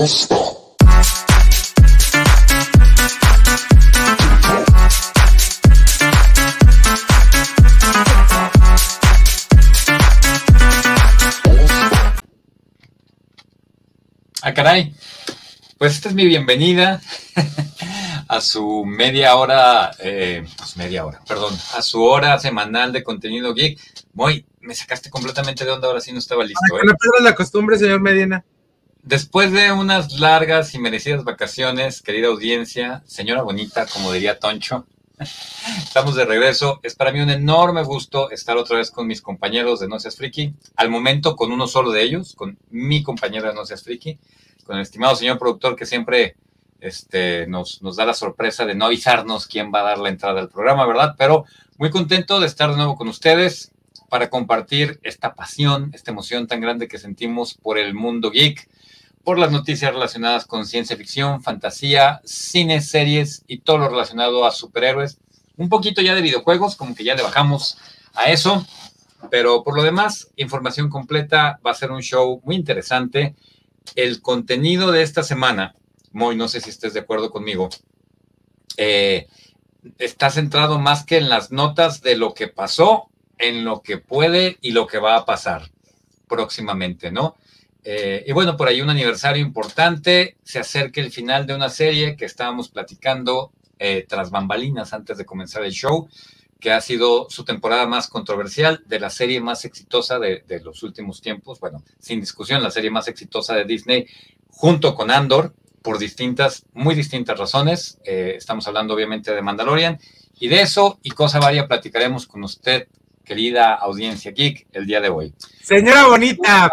Ah, caray. Pues esta es mi bienvenida a su media hora, eh, pues media hora, perdón, a su hora semanal de contenido geek. Muy, me sacaste completamente de onda, ahora sí no estaba listo. ¿eh? No pierdas la costumbre, señor Medina. Después de unas largas y merecidas vacaciones, querida audiencia, señora bonita, como diría Toncho, estamos de regreso. Es para mí un enorme gusto estar otra vez con mis compañeros de No Seas Friki. Al momento con uno solo de ellos, con mi compañero de No Seas Friki, con el estimado señor productor que siempre este, nos, da la sorpresa de no avisarnos quién va a dar la entrada al programa, ¿verdad? Pero muy contento de estar de nuevo con ustedes para compartir esta pasión, esta emoción tan grande que sentimos por el mundo geek por las noticias relacionadas con ciencia ficción, fantasía, cine, series y todo lo relacionado a superhéroes. Un poquito ya de videojuegos, como que ya le bajamos a eso, pero por lo demás, información completa, va a ser un show muy interesante. El contenido de esta semana, Moy, no sé si estés de acuerdo conmigo, eh, está centrado más que en las notas de lo que pasó, en lo que puede y lo que va a pasar próximamente, ¿no? Eh, y bueno, por ahí un aniversario importante, se acerca el final de una serie que estábamos platicando eh, tras bambalinas antes de comenzar el show, que ha sido su temporada más controversial, de la serie más exitosa de, los últimos tiempos, bueno, sin discusión, la serie más exitosa de Disney, junto con Andor, por distintas, muy distintas razones. Eh, estamos hablando obviamente de Mandalorian, y de eso y cosa varia platicaremos con usted, querida audiencia geek, el día de hoy. Señora bonita,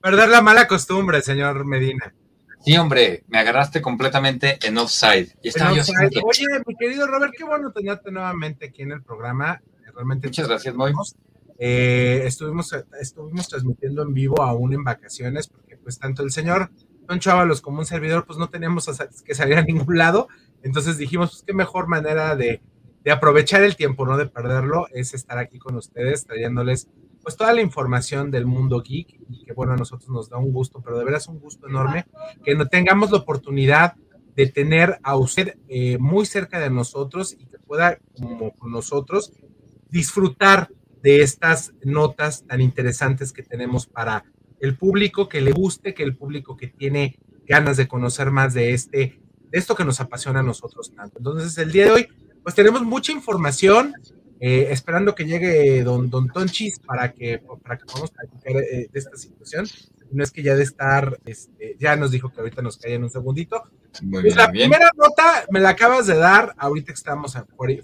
Perder la mala costumbre, señor Medina. Sí, hombre, me agarraste completamente en offside. Oye, mi querido Robert, qué bueno tenerte nuevamente aquí en el programa. Realmente Muchas gracias, Moy. Eh, estuvimos, estuvimos transmitiendo en vivo aún en vacaciones, porque pues tanto el señor Don Chávalos como un servidor, pues no teníamos que salir a ningún lado. Entonces dijimos, pues qué mejor manera de, de aprovechar el tiempo, no de perderlo, es estar aquí con ustedes, trayéndoles pues toda la información del mundo geek y que bueno, a nosotros nos da un gusto, pero de veras un gusto enorme que no tengamos la oportunidad de tener a usted eh, muy cerca de nosotros y que pueda, como nosotros, disfrutar de estas notas tan interesantes que tenemos para el público que le guste, que el público que tiene ganas de conocer más de este, de esto que nos apasiona a nosotros tanto. Entonces, el día de hoy, pues tenemos mucha información, eh, esperando que llegue don, don Tonchis para que, para que podamos platicar eh, de esta situación. No es que ya de estar, este, ya nos dijo que ahorita nos cae en un segundito. Pues la primera nota me la acabas de dar, ahorita que estamos afuera,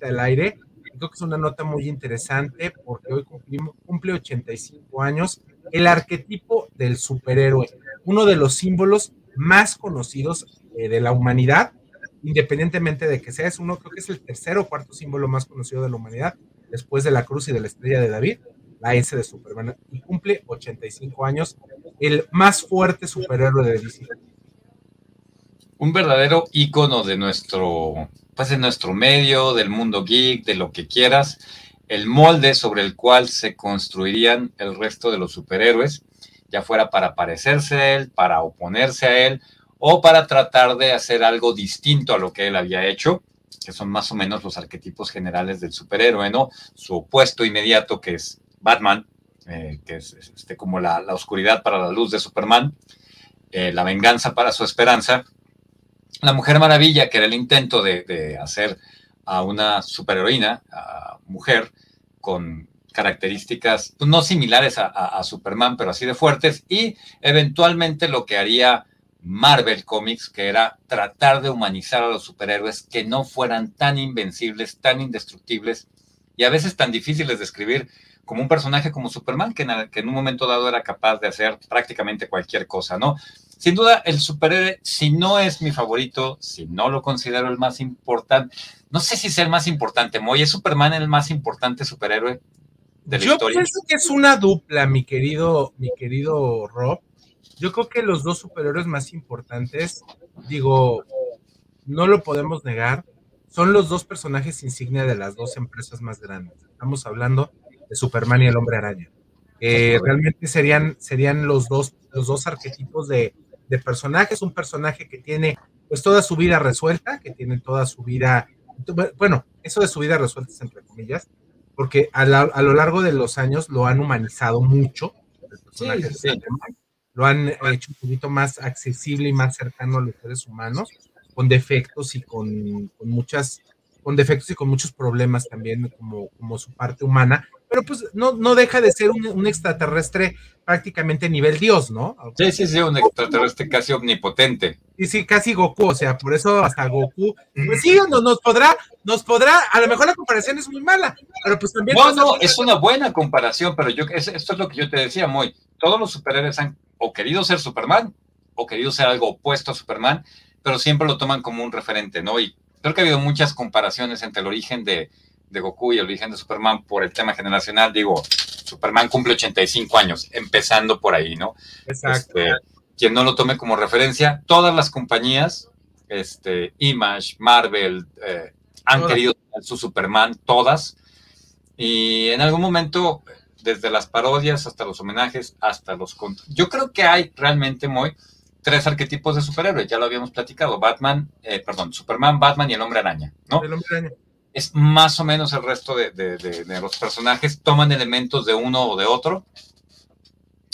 del aire. Creo que es una nota muy interesante porque hoy cumplimos, cumple 85 años el arquetipo del superhéroe, uno de los símbolos más conocidos eh, de la humanidad independientemente de que sea, es uno, creo que es el tercer o cuarto símbolo más conocido de la humanidad, después de la cruz y de la estrella de David, la S de Superman, y cumple 85 años, el más fuerte superhéroe de DC. Un verdadero ícono de nuestro, pues de nuestro medio, del mundo geek, de lo que quieras, el molde sobre el cual se construirían el resto de los superhéroes, ya fuera para parecerse a él, para oponerse a él, o para tratar de hacer algo distinto a lo que él había hecho, que son más o menos los arquetipos generales del superhéroe, ¿no? Su opuesto inmediato, que es Batman, eh, que es este, como la, oscuridad para la luz de Superman, eh, la venganza para su esperanza, la Mujer Maravilla, que era el intento de, hacer a una superheroína, a mujer, con características pues, no similares a Superman, pero así de fuertes, y eventualmente lo que haría Marvel Comics, que era tratar de humanizar a los superhéroes que no fueran tan invencibles, tan indestructibles y a veces tan difíciles de escribir como un personaje como Superman, que en, un momento dado era capaz de hacer prácticamente cualquier cosa, ¿no? Sin duda, el superhéroe, si no es mi favorito, si no lo considero el más importante, no sé si es el más importante, Moy, ¿es Superman el más importante superhéroe de la Yo historia? Yo pienso que es una dupla, mi querido, mi querido Rob Yo creo que los dos superhéroes más importantes, digo, no lo podemos negar, son los dos personajes insignia de las dos empresas más grandes. Estamos hablando de Superman y el Hombre Araña. realmente serían, serían los, dos, los dos arquetipos de, de personajes. Un personaje que tiene pues toda su vida resuelta, que tiene toda su vida, bueno, eso de su vida resuelta es entre comillas, porque a, lo largo de los años lo han humanizado mucho, lo han hecho un poquito más accesible y más cercano a los seres humanos, con defectos y con, muchas con defectos y con muchos problemas también como, como su parte humana, pero pues no, no deja de ser un, extraterrestre prácticamente nivel Dios, ¿no? Sí, sí, sí, un extraterrestre casi omnipotente. Sí, sí, casi Goku, o sea, por eso hasta Goku, pues sí, no, nos podrá, nos podrá, a lo mejor la comparación es muy mala, pero pues también... No, no, es una buena comparación, pero yo, esto es lo que yo te decía, muy, todos los superhéroes han o querido ser Superman, o querido ser algo opuesto a Superman, pero siempre lo toman como un referente, ¿no? Y creo que ha habido muchas comparaciones entre el origen de, de Goku y el origen de Superman por el tema generacional, digo, Superman cumple 85 años, empezando por ahí, ¿no? Exacto. Este, quien no lo tome como referencia, todas las compañías, este, Image, Marvel, eh, han querido su Superman, todas, y en algún momento, desde las parodias hasta los homenajes, hasta los... Yo creo que hay realmente muy tres arquetipos de superhéroes, ya lo habíamos platicado, Batman, eh, perdón, Superman, Batman y el hombre araña, ¿no? El hombre araña es más o menos el resto de, los personajes, toman elementos de uno o de otro,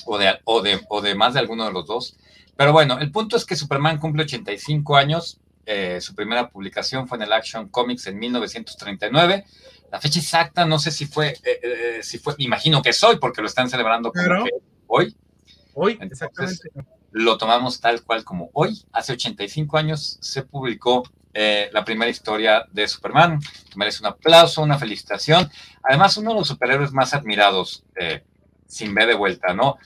o de, o, de, o de más de alguno de los dos. Pero bueno, el punto es que Superman cumple 85 años, eh, su primera publicación fue en el Action Comics en 1939. La fecha exacta no sé si fue, eh, eh, si fue, imagino que es hoy, porque lo están celebrando como hoy. Hoy, exactamente. Lo tomamos tal cual como hoy. Hace 85 años se publicó eh, la primera historia de Superman, que merece un aplauso, una felicitación. Además, uno de los superhéroes más admirados, eh, sin ver de vuelta, ¿no?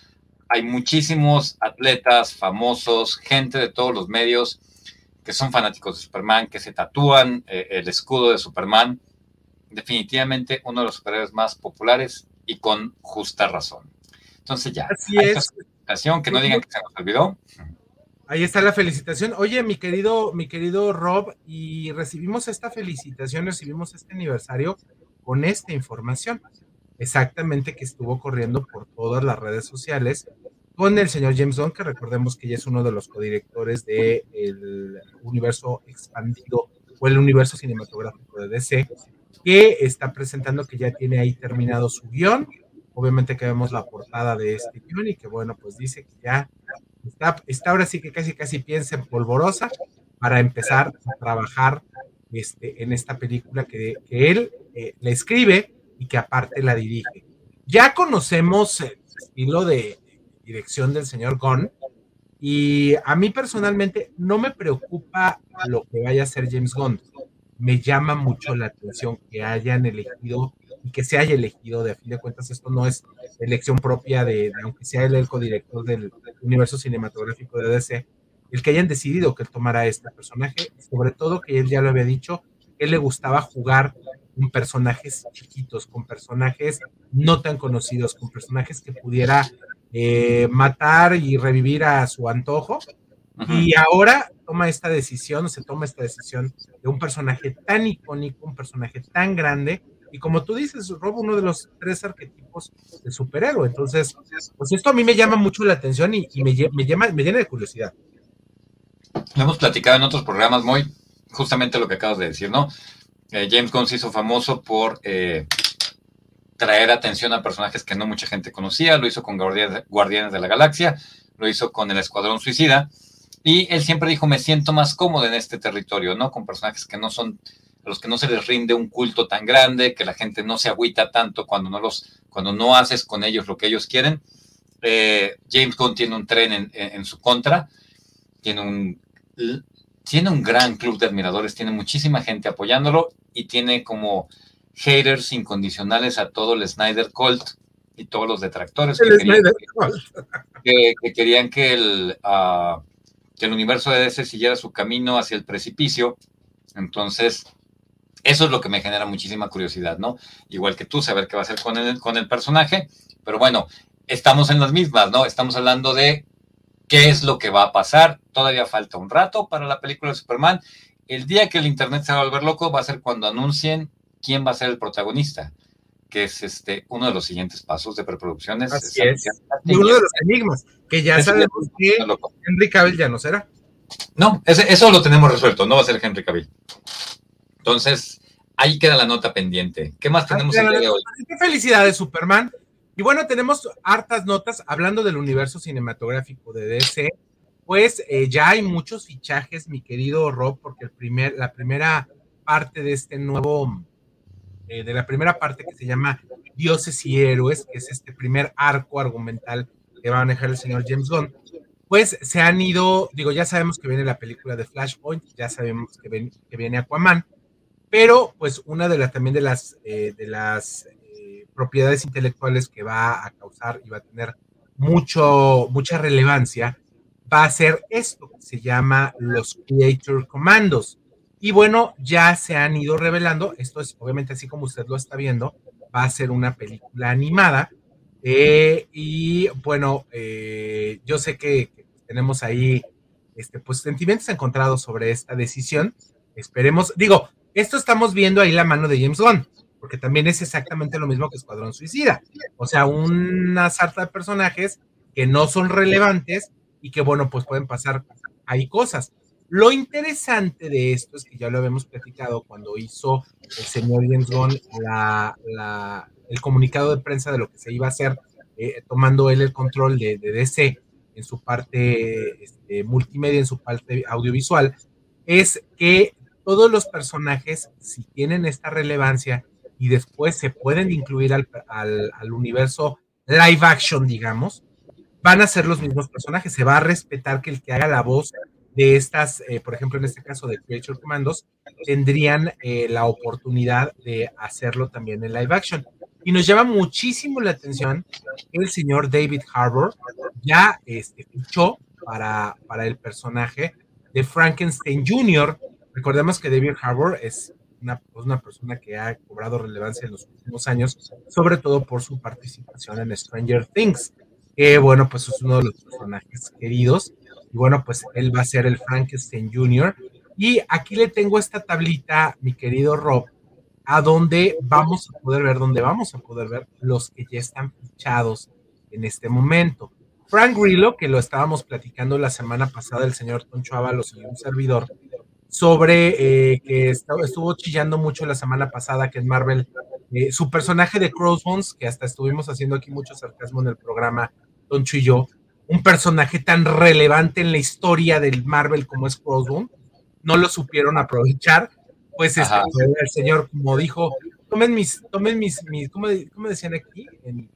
Hay muchísimos atletas famosos, gente de todos los medios que son fanáticos de Superman, que se tatúan eh, el escudo de Superman. Definitivamente uno de los superhéroes más populares y con justa razón. Entonces ya, Así es. que no digan que se nos olvidó. Ahí está la felicitación. Oye, mi querido, mi querido Rob, y recibimos esta felicitación, recibimos este aniversario con esta información. Exactamente que estuvo corriendo por todas las redes sociales con el señor James Gunn, que recordemos que ya es uno de los codirectores del el universo expandido o el universo cinematográfico de DC, que está presentando que ya tiene ahí terminado su guion. Obviamente que vemos la portada de este guion y que bueno, pues dice que ya Está, ahora sí que casi casi piensa en polvorosa para empezar a trabajar este, en esta película que, él eh, le escribe y que aparte la dirige. Ya conocemos el estilo de dirección del señor Gunn y a mí personalmente no me preocupa lo que vaya a hacer James Gunn. Me llama mucho la atención que hayan elegido y que se haya elegido, de a fin de cuentas, esto no es elección propia de, aunque sea él el codirector del, universo cinematográfico de DC, el que hayan decidido que tomara este personaje, sobre todo que él ya lo había dicho, él le gustaba jugar con personajes chiquitos, con personajes no tan conocidos, con personajes que pudiera eh, matar y revivir a su antojo. Y ahora toma esta decisión, se toma esta decisión de un personaje tan icónico, un personaje tan grande, y como tú dices, roba uno de los tres arquetipos de superhéroe. Entonces, pues esto a mí me llama mucho la atención y, me, me, llama, me llena de curiosidad. Lo hemos platicado en otros programas, muy justamente lo que acabas de decir, ¿no? Eh, James Gunn se hizo famoso por eh, traer atención a personajes que no mucha gente conocía. Lo hizo con Guardianes de la Galaxia, lo hizo con el Escuadrón Suicida. Y él siempre dijo, me siento más cómodo en este territorio, ¿no? Con personajes que no son a los que no se les rinde un culto tan grande, que la gente no se agüita tanto cuando no, los, cuando no haces con ellos lo que ellos quieren. Eh, James Gunn tiene un tren en, su contra, tiene un, tiene un gran club de admiradores, tiene muchísima gente apoyándolo y tiene como haters incondicionales a todo el Snyder Cult y todos los detractores que, querían, que, el, ah, que el universo de DC siguiera su camino hacia el precipicio. Entonces, eso es lo que me genera muchísima curiosidad, ¿no? Igual que tú, saber qué va a hacer con el, con el personaje, pero bueno, estamos en las mismas, ¿no? Estamos hablando de ¿Qué es lo que va a pasar? Todavía falta un rato para la película de Superman. El día que el Internet se va a volver loco va a ser cuando anuncien quién va a ser el protagonista, que es este uno de los siguientes pasos de preproducciones. Así es. Y uno de los enigmas, que ya sabemos que Henry Cavill ya no será. No, eso lo tenemos resuelto, no va a ser Henry Cavill. Entonces, ahí queda la nota pendiente. ¿Qué más tenemos el día de hoy? Qué felicidades, Superman. Y bueno, tenemos hartas notas hablando del universo cinematográfico de DC. Pues eh, ya hay muchos fichajes, mi querido Rob, porque el primer, la primera parte de este nuevo, eh, de la primera parte que se llama Dioses y Héroes, que es este primer arco argumental que va a manejar el señor James Gunn, pues se han ido, digo, ya sabemos que viene la película de Flashpoint, ya sabemos que, que viene Aquaman, pero pues una de las también de las, eh, de las propiedades intelectuales que va a causar y va a tener mucho, mucha relevancia, va a ser esto que se llama los Creator Commandos. Y bueno, ya se han ido revelando, esto es obviamente así como usted lo está viendo, va a ser una película animada. Eh, y bueno, eh, yo sé que, tenemos ahí este, pues, sentimientos encontrados sobre esta decisión. Esperemos, digo, esto estamos viendo ahí la mano de James Gunn porque también es exactamente lo mismo que Escuadrón Suicida. O sea, una sarta de personajes que no son relevantes y que, bueno, pues pueden pasar ahí cosas. Lo interesante de esto es que ya lo habíamos platicado cuando hizo el señor James el comunicado de prensa de lo que se iba a hacer, eh, tomando él el control de, DC en su parte este, multimedia, en su parte audiovisual, es que todos los personajes, si tienen esta relevancia y después se pueden incluir al, al, universo live action, digamos, van a ser los mismos personajes. Se va a respetar que el que haga la voz de estas, eh, por ejemplo, en este caso de Creature Commandos, tendrían eh, la oportunidad de hacerlo también en live action. Y nos llama muchísimo la atención que el señor David Harbour ya este, fichó para, para el personaje de Frankenstein Jr. Recordemos que David Harbour es una, pues, una persona que ha cobrado relevancia en los últimos años, sobre todo por su participación en Stranger Things, que bueno, pues es uno de los personajes queridos. Y bueno, pues él va a ser el Frankenstein Jr. Y aquí le tengo esta tablita, mi querido Rob, a donde vamos a poder ver, donde vamos a poder ver los que ya están fichados en este momento. Frank Grillo, que lo estábamos platicando la semana pasada, el señor Toncho Ábalos y un servidor, sobre eh, que estuvo chillando mucho la semana pasada que en Marvel, eh, su personaje de Crossbones, que hasta estuvimos haciendo aquí mucho sarcasmo en el programa, Don y yo, un personaje tan relevante en la historia del Marvel como es Crossbones, no lo supieron aprovechar, pues este, el señor, como dijo, tomen mis, tomen mis, mis ¿cómo, decían aquí? En,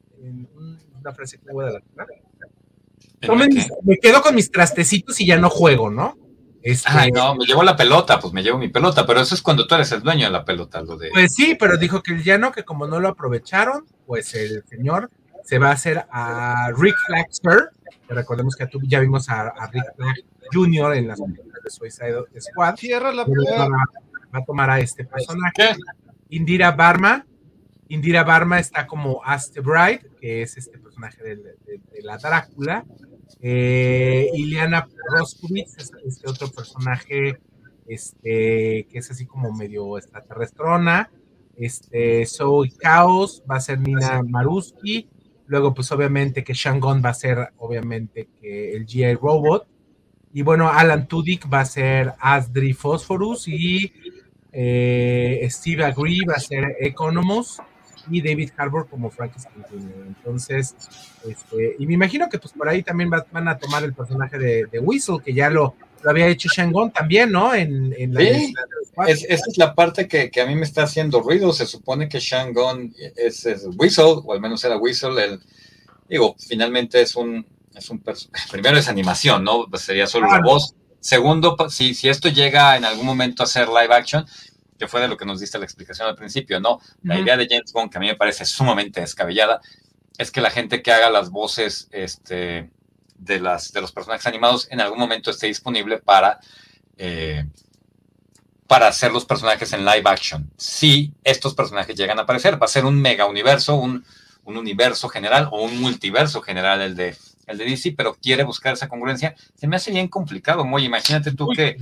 una frase que voy a la Tomen me quedo con mis trastecitos y ya no juego, ¿no? Este, Ay, no, me llevo la pelota, pues me llevo mi pelota, pero eso es cuando tú eres el dueño de la pelota, lo de. Pues sí, pero dijo que ya no, que como no lo aprovecharon, pues el señor se va a hacer a Rick Flaxter, que recordemos que ya vimos a, Rick Flag Jr. en las películas de Suicide Squad. Cierra la va, va, a tomar a este personaje. Indira Barma. Indira Barma está como Aste Bride, que es este personaje de, de la Drácula. Eh, Ileana Roskowitz es este otro personaje este, que es así como medio extraterrestrona. Este, Zoe Chaos va a ser Nina Maruski. Luego, pues obviamente que Shangon va a ser, obviamente, que el GI Robot. Y bueno, Alan Tudyk va a ser Asdri Phosphorus y eh, Steve Agree va a ser Economos y David Harbour como Frankenstein Entonces, este, y me imagino que pues por ahí también van a tomar el personaje de, de Whistle, que ya lo, lo había hecho Shangon también, ¿no? En, en la sí, es, esa es la parte que, que, a mí me está haciendo ruido. Se supone que Shangon es, es Whistle, o al menos era Whistle. El, digo, finalmente es un, es un primero es animación, ¿no? Pues sería solo la voz. Segundo, si, si esto llega en algún momento a ser live action, que fue de lo que nos diste la explicación al principio, ¿no? La idea de James Bond, que a mí me parece sumamente descabellada, es que la gente que haga las voces este, de, las, de los personajes animados en algún momento esté disponible para, eh, para hacer los personajes en live action. Si estos personajes llegan a aparecer, va a ser un mega universo, un, un universo general o un multiverso general el de, el de DC, pero quiere buscar esa congruencia. Se me hace bien complicado, muy. Imagínate tú que,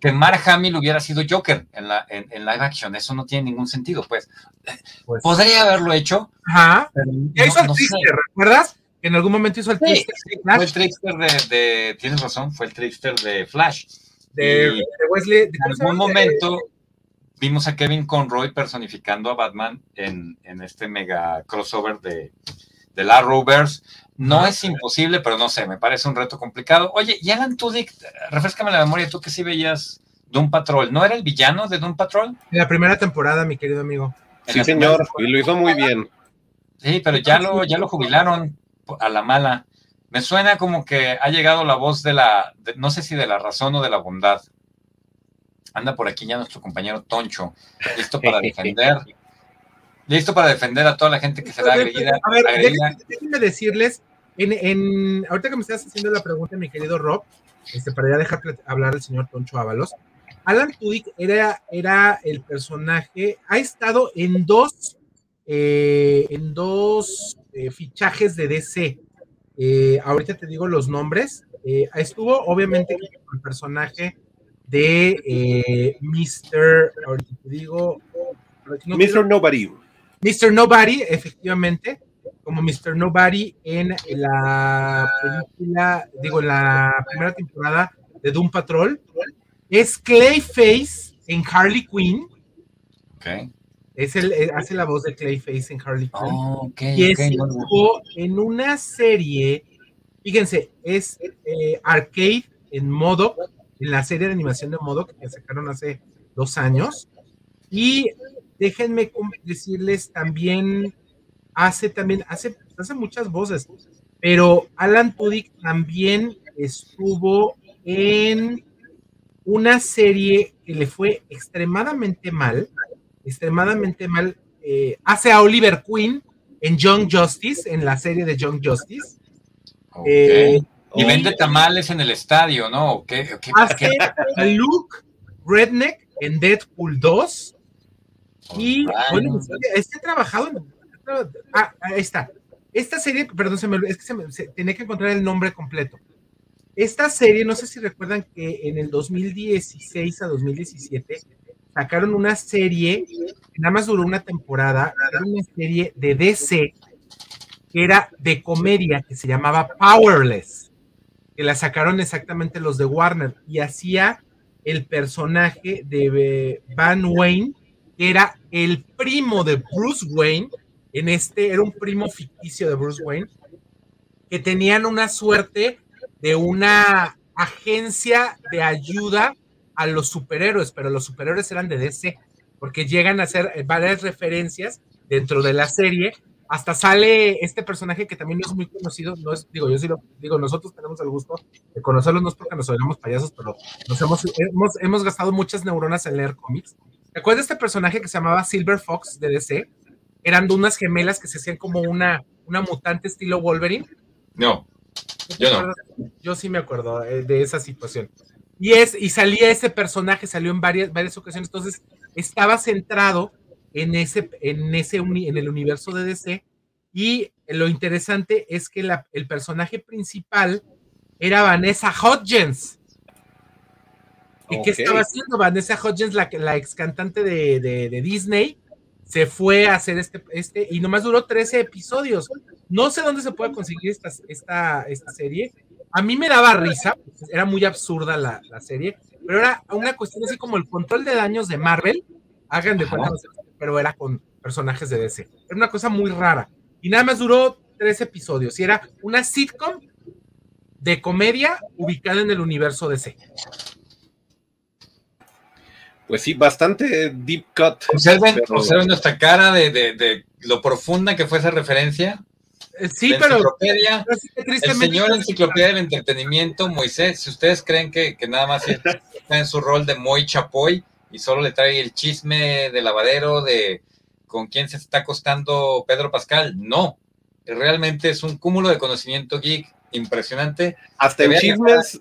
que Mark Hamill hubiera sido Joker en, la, en, live action. Eso no tiene ningún sentido, pues. pues Podría haberlo hecho. Ajá. hizo el trickster, ¿recuerdas? Que en algún momento hizo el trickster. fue el trickster de, Tienes razón, fue el trickster de Flash. De, Wesley. en algún momento vimos a Kevin Conroy personificando a Batman en, en este mega crossover de, de la Rovers. No es imposible, pero no sé, me parece un reto complicado. Oye, y Alan Tudyk, refrescame la memoria, tú que sí veías Doom Patrol, ¿no era el villano de Doom Patrol? En la primera temporada, mi querido amigo. Sí, señor, y lo hizo muy bien. Sí, pero ya lo, ya lo jubilaron a la mala. Me suena como que ha llegado la voz de la, no sé si de la razón o de la bondad. Anda por aquí ya nuestro compañero Toncho, listo para defender. listo para defender a toda la gente que será agredida. A ver, déjenme decirles, en, ahorita que me estás haciendo la pregunta, mi querido Rob, este, para ya dejar hablar el señor Toncho Ábalos, Alan Tudyk era, era el personaje, ha estado en dos, eh, en dos eh, fichajes de DC. Eh, ahorita te digo los nombres. estuvo obviamente el personaje de eh, Mr. Ahorita te digo. Mr. Nobody. Mr. Nobody, efectivamente, como Mr. Nobody en la película, digo, en la primera temporada de Doom Patrol. Es Clayface en Harley Quinn. Okay. Es el, eh, hace la voz de Clayface en Harley Quinn. Oh, y estuvo en una serie, fíjense, es eh, Arcade en modo en la serie de animación de modo que sacaron hace dos años. Y déjenme decirles también, hace también, hace, hace muchas voces, pero Alan Tudyk también estuvo en una serie que le fue extremadamente mal, extremadamente mal, eh, hace a Oliver Queen en Young Justice, en la serie de Young Justice. Eh, y vende tamales en el estadio, ¿no? ¿Qué, hace a Luke Redneck en Deadpool 2. Y bueno, este trabajado en. Ah, ahí está. Esta serie, perdón, se me, es que se me, tenía que encontrar el nombre completo. Esta serie, no sé si recuerdan que en el 2016 a 2017 sacaron una serie, nada más duró una temporada, era una serie de DC que era de comedia que se llamaba Powerless que la sacaron exactamente los de Warner y hacía el personaje de Van Wayne, que era el primo de Bruce Wayne, en este era un primo ficticio de Bruce Wayne, que tenían una suerte de una agencia de ayuda a los superhéroes, pero los superhéroes eran de DC, porque llegan a hacer varias referencias dentro de la serie hasta sale este personaje que también no es muy conocido, no es, digo, yo sí lo digo, nosotros tenemos el gusto de conocerlos, no es porque nos oigamos payasos, pero nos hemos, hemos, gastado muchas neuronas en leer cómics. ¿Te acuerdas de este personaje que se llamaba Silver Fox de DC? Eran de unas gemelas que se hacían como una, una mutante estilo Wolverine. No, yo no. Yo sí me acuerdo eh, de esa situación. Y, es, y salía ese personaje, salió en varias, varias ocasiones, entonces estaba centrado en ese, en ese en el universo de DC. Y lo interesante es que el personaje principal era Vanessa Hudgens. ¿Y qué estaba haciendo Vanessa Hudgens, la, la ex cantante de, de, Disney? Se fue a hacer este, este, y nomás duró 13 episodios. No sé dónde se puede conseguir esta, esta, esta serie. A mí me daba risa, era muy absurda la, la, serie, pero era una cuestión así como el control de daños de Marvel. Hagan de cuenta, pero era con personajes de DC. Era una cosa muy rara. Y nada más duró tres episodios. Y era una sitcom de comedia ubicada en el universo DC. Pues sí, bastante deep cut. Observen, nuestra cara de, lo profunda que fue esa referencia. Eh, sí, pero, el señor enciclopedia del entretenimiento, Moisés, si ustedes creen que, que nada más está en su rol de Moy Chapoy, y solo le trae el chisme de lavadero de con quién se está acostando Pedro Pascal. No, realmente es un cúmulo de conocimiento geek impresionante. Hasta en chismes,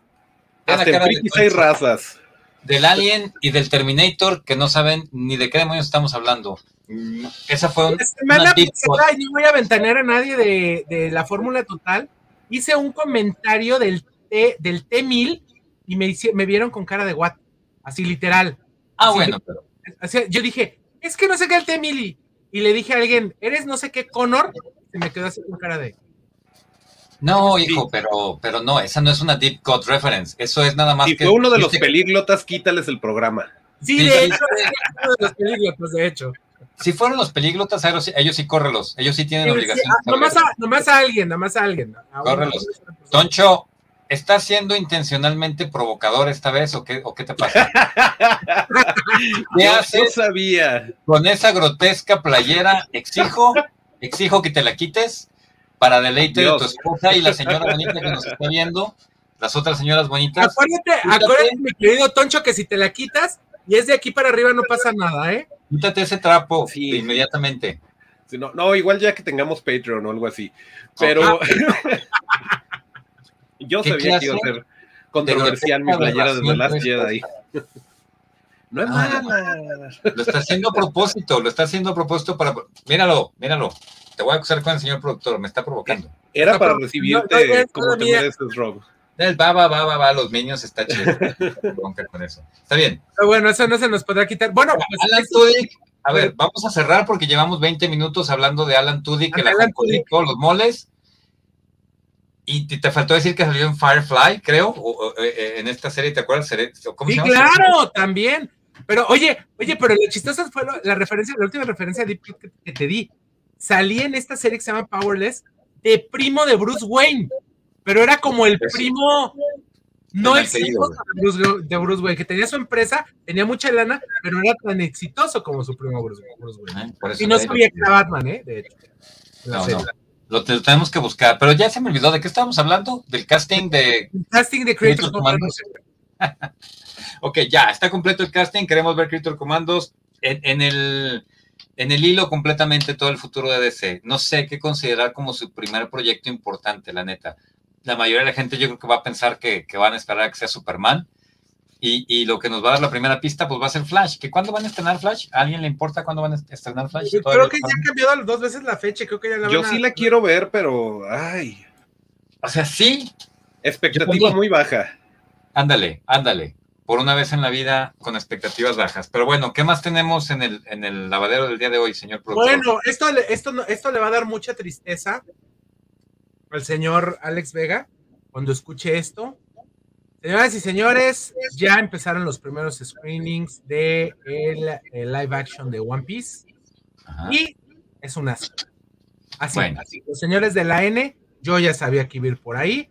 hasta en hay razas. Del Alien y del Terminator que no saben ni de qué demonios estamos hablando. Esa fue una, semana no voy a ventanear a nadie de, de la fórmula total, hice un comentario del T, del T1000 y me, me vieron con cara de what, así literal. Ah, bueno, pero. yo dije, es que no sé qué el T1000 y, le dije a alguien, ¿eres no sé qué Connor? Se me quedó así con cara de. No, hijo, pero, pero no, esa no es una deep cut reference. Eso es nada más si que. fue uno de los pelíglotas, quítales el programa. Sí, de hecho, uno de los pelíglotas, de hecho. Si fueron los pelíglotas, ellos, sí córrelos. Ellos sí tienen obligación. Ah, nomás, a, nomás, a, alguien, nomás a alguien. córrelos. Toncho, ¿estás siendo intencionalmente provocador esta vez o qué, o qué te pasa? ¿Qué haces? sabía. Con esa grotesca playera, exijo, exijo que te la quites para deleite de tu esposa y la señora bonita que nos está viendo, las otras señoras bonitas. Acuérdate, acuérdate, mi querido Toncho, que si te la quitas y es de aquí para arriba no pasa nada, ¿eh? Quítate ese trapo inmediatamente. no, no, igual ya que tengamos Patreon o algo así. Pero yo sabía que iba a ser controversial mi playera de The Last Jedi. No es ah, mala. Lo está haciendo a propósito, lo está haciendo a propósito para. Míralo, míralo. Te voy a acusar con el señor productor, me está provocando. Era para recibirte como te mereces, Rob. Va, va, va, va, va, los niños está chido. con eso. Está bien. Pero bueno, eso no se nos podrá quitar. Bueno, pues, Alan Tudyk, a ver, vamos a cerrar porque llevamos 20 minutos hablando de Alan Tudyk, que la todos los moles. Y te, faltó decir que salió en Firefly, creo, eh, eh, en esta serie, ¿te acuerdas? ¿Cómo sí, claro, también. Pero oye, oye, pero lo chistoso fue la referencia, la última referencia que te di salí en esta serie que se llama Powerless de primo de Bruce Wayne, pero era como el primo, no exitoso de Bruce, Wayne, que tenía su empresa, tenía mucha lana, pero no era tan exitoso como su primo Bruce, Wayne. Ah, y no sabía que era Batman, ¿eh? De hecho. No, no. Lo, tenemos que buscar, pero ya se me olvidó de qué estábamos hablando, del casting de... El casting de Creator Commandos. ok, ya, está completo el casting, queremos ver Creator Commandos en el en el hilo completamente todo el futuro de DC. No sé qué considerar como su primer proyecto importante, la neta. La mayoría de la gente yo creo que va a pensar que, van a esperar a que sea Superman. Y, lo que nos va a dar la primera pista, pues va a ser Flash. ¿Que ¿Cuándo van a estrenar Flash? ¿A alguien le importa cuándo van a estrenar Flash? Yo creo que ya han cambiado dos veces la fecha. Creo que ya la Yo sí la quiero ver, pero. Ay. O sea, sí. Expectativa muy baja. Ándale, ándale por una vez en la vida con expectativas bajas. Pero bueno, ¿qué más tenemos en el, en el lavadero del día de hoy, señor productor? Bueno, esto, esto, esto le va a dar mucha tristeza al señor Alex Vega cuando escuche esto. Señoras y señores, ya empezaron los primeros screenings de el, live action de One Piece y es un asco. Así, así, los señores de la N, yo ya sabía que iba a ir por ahí.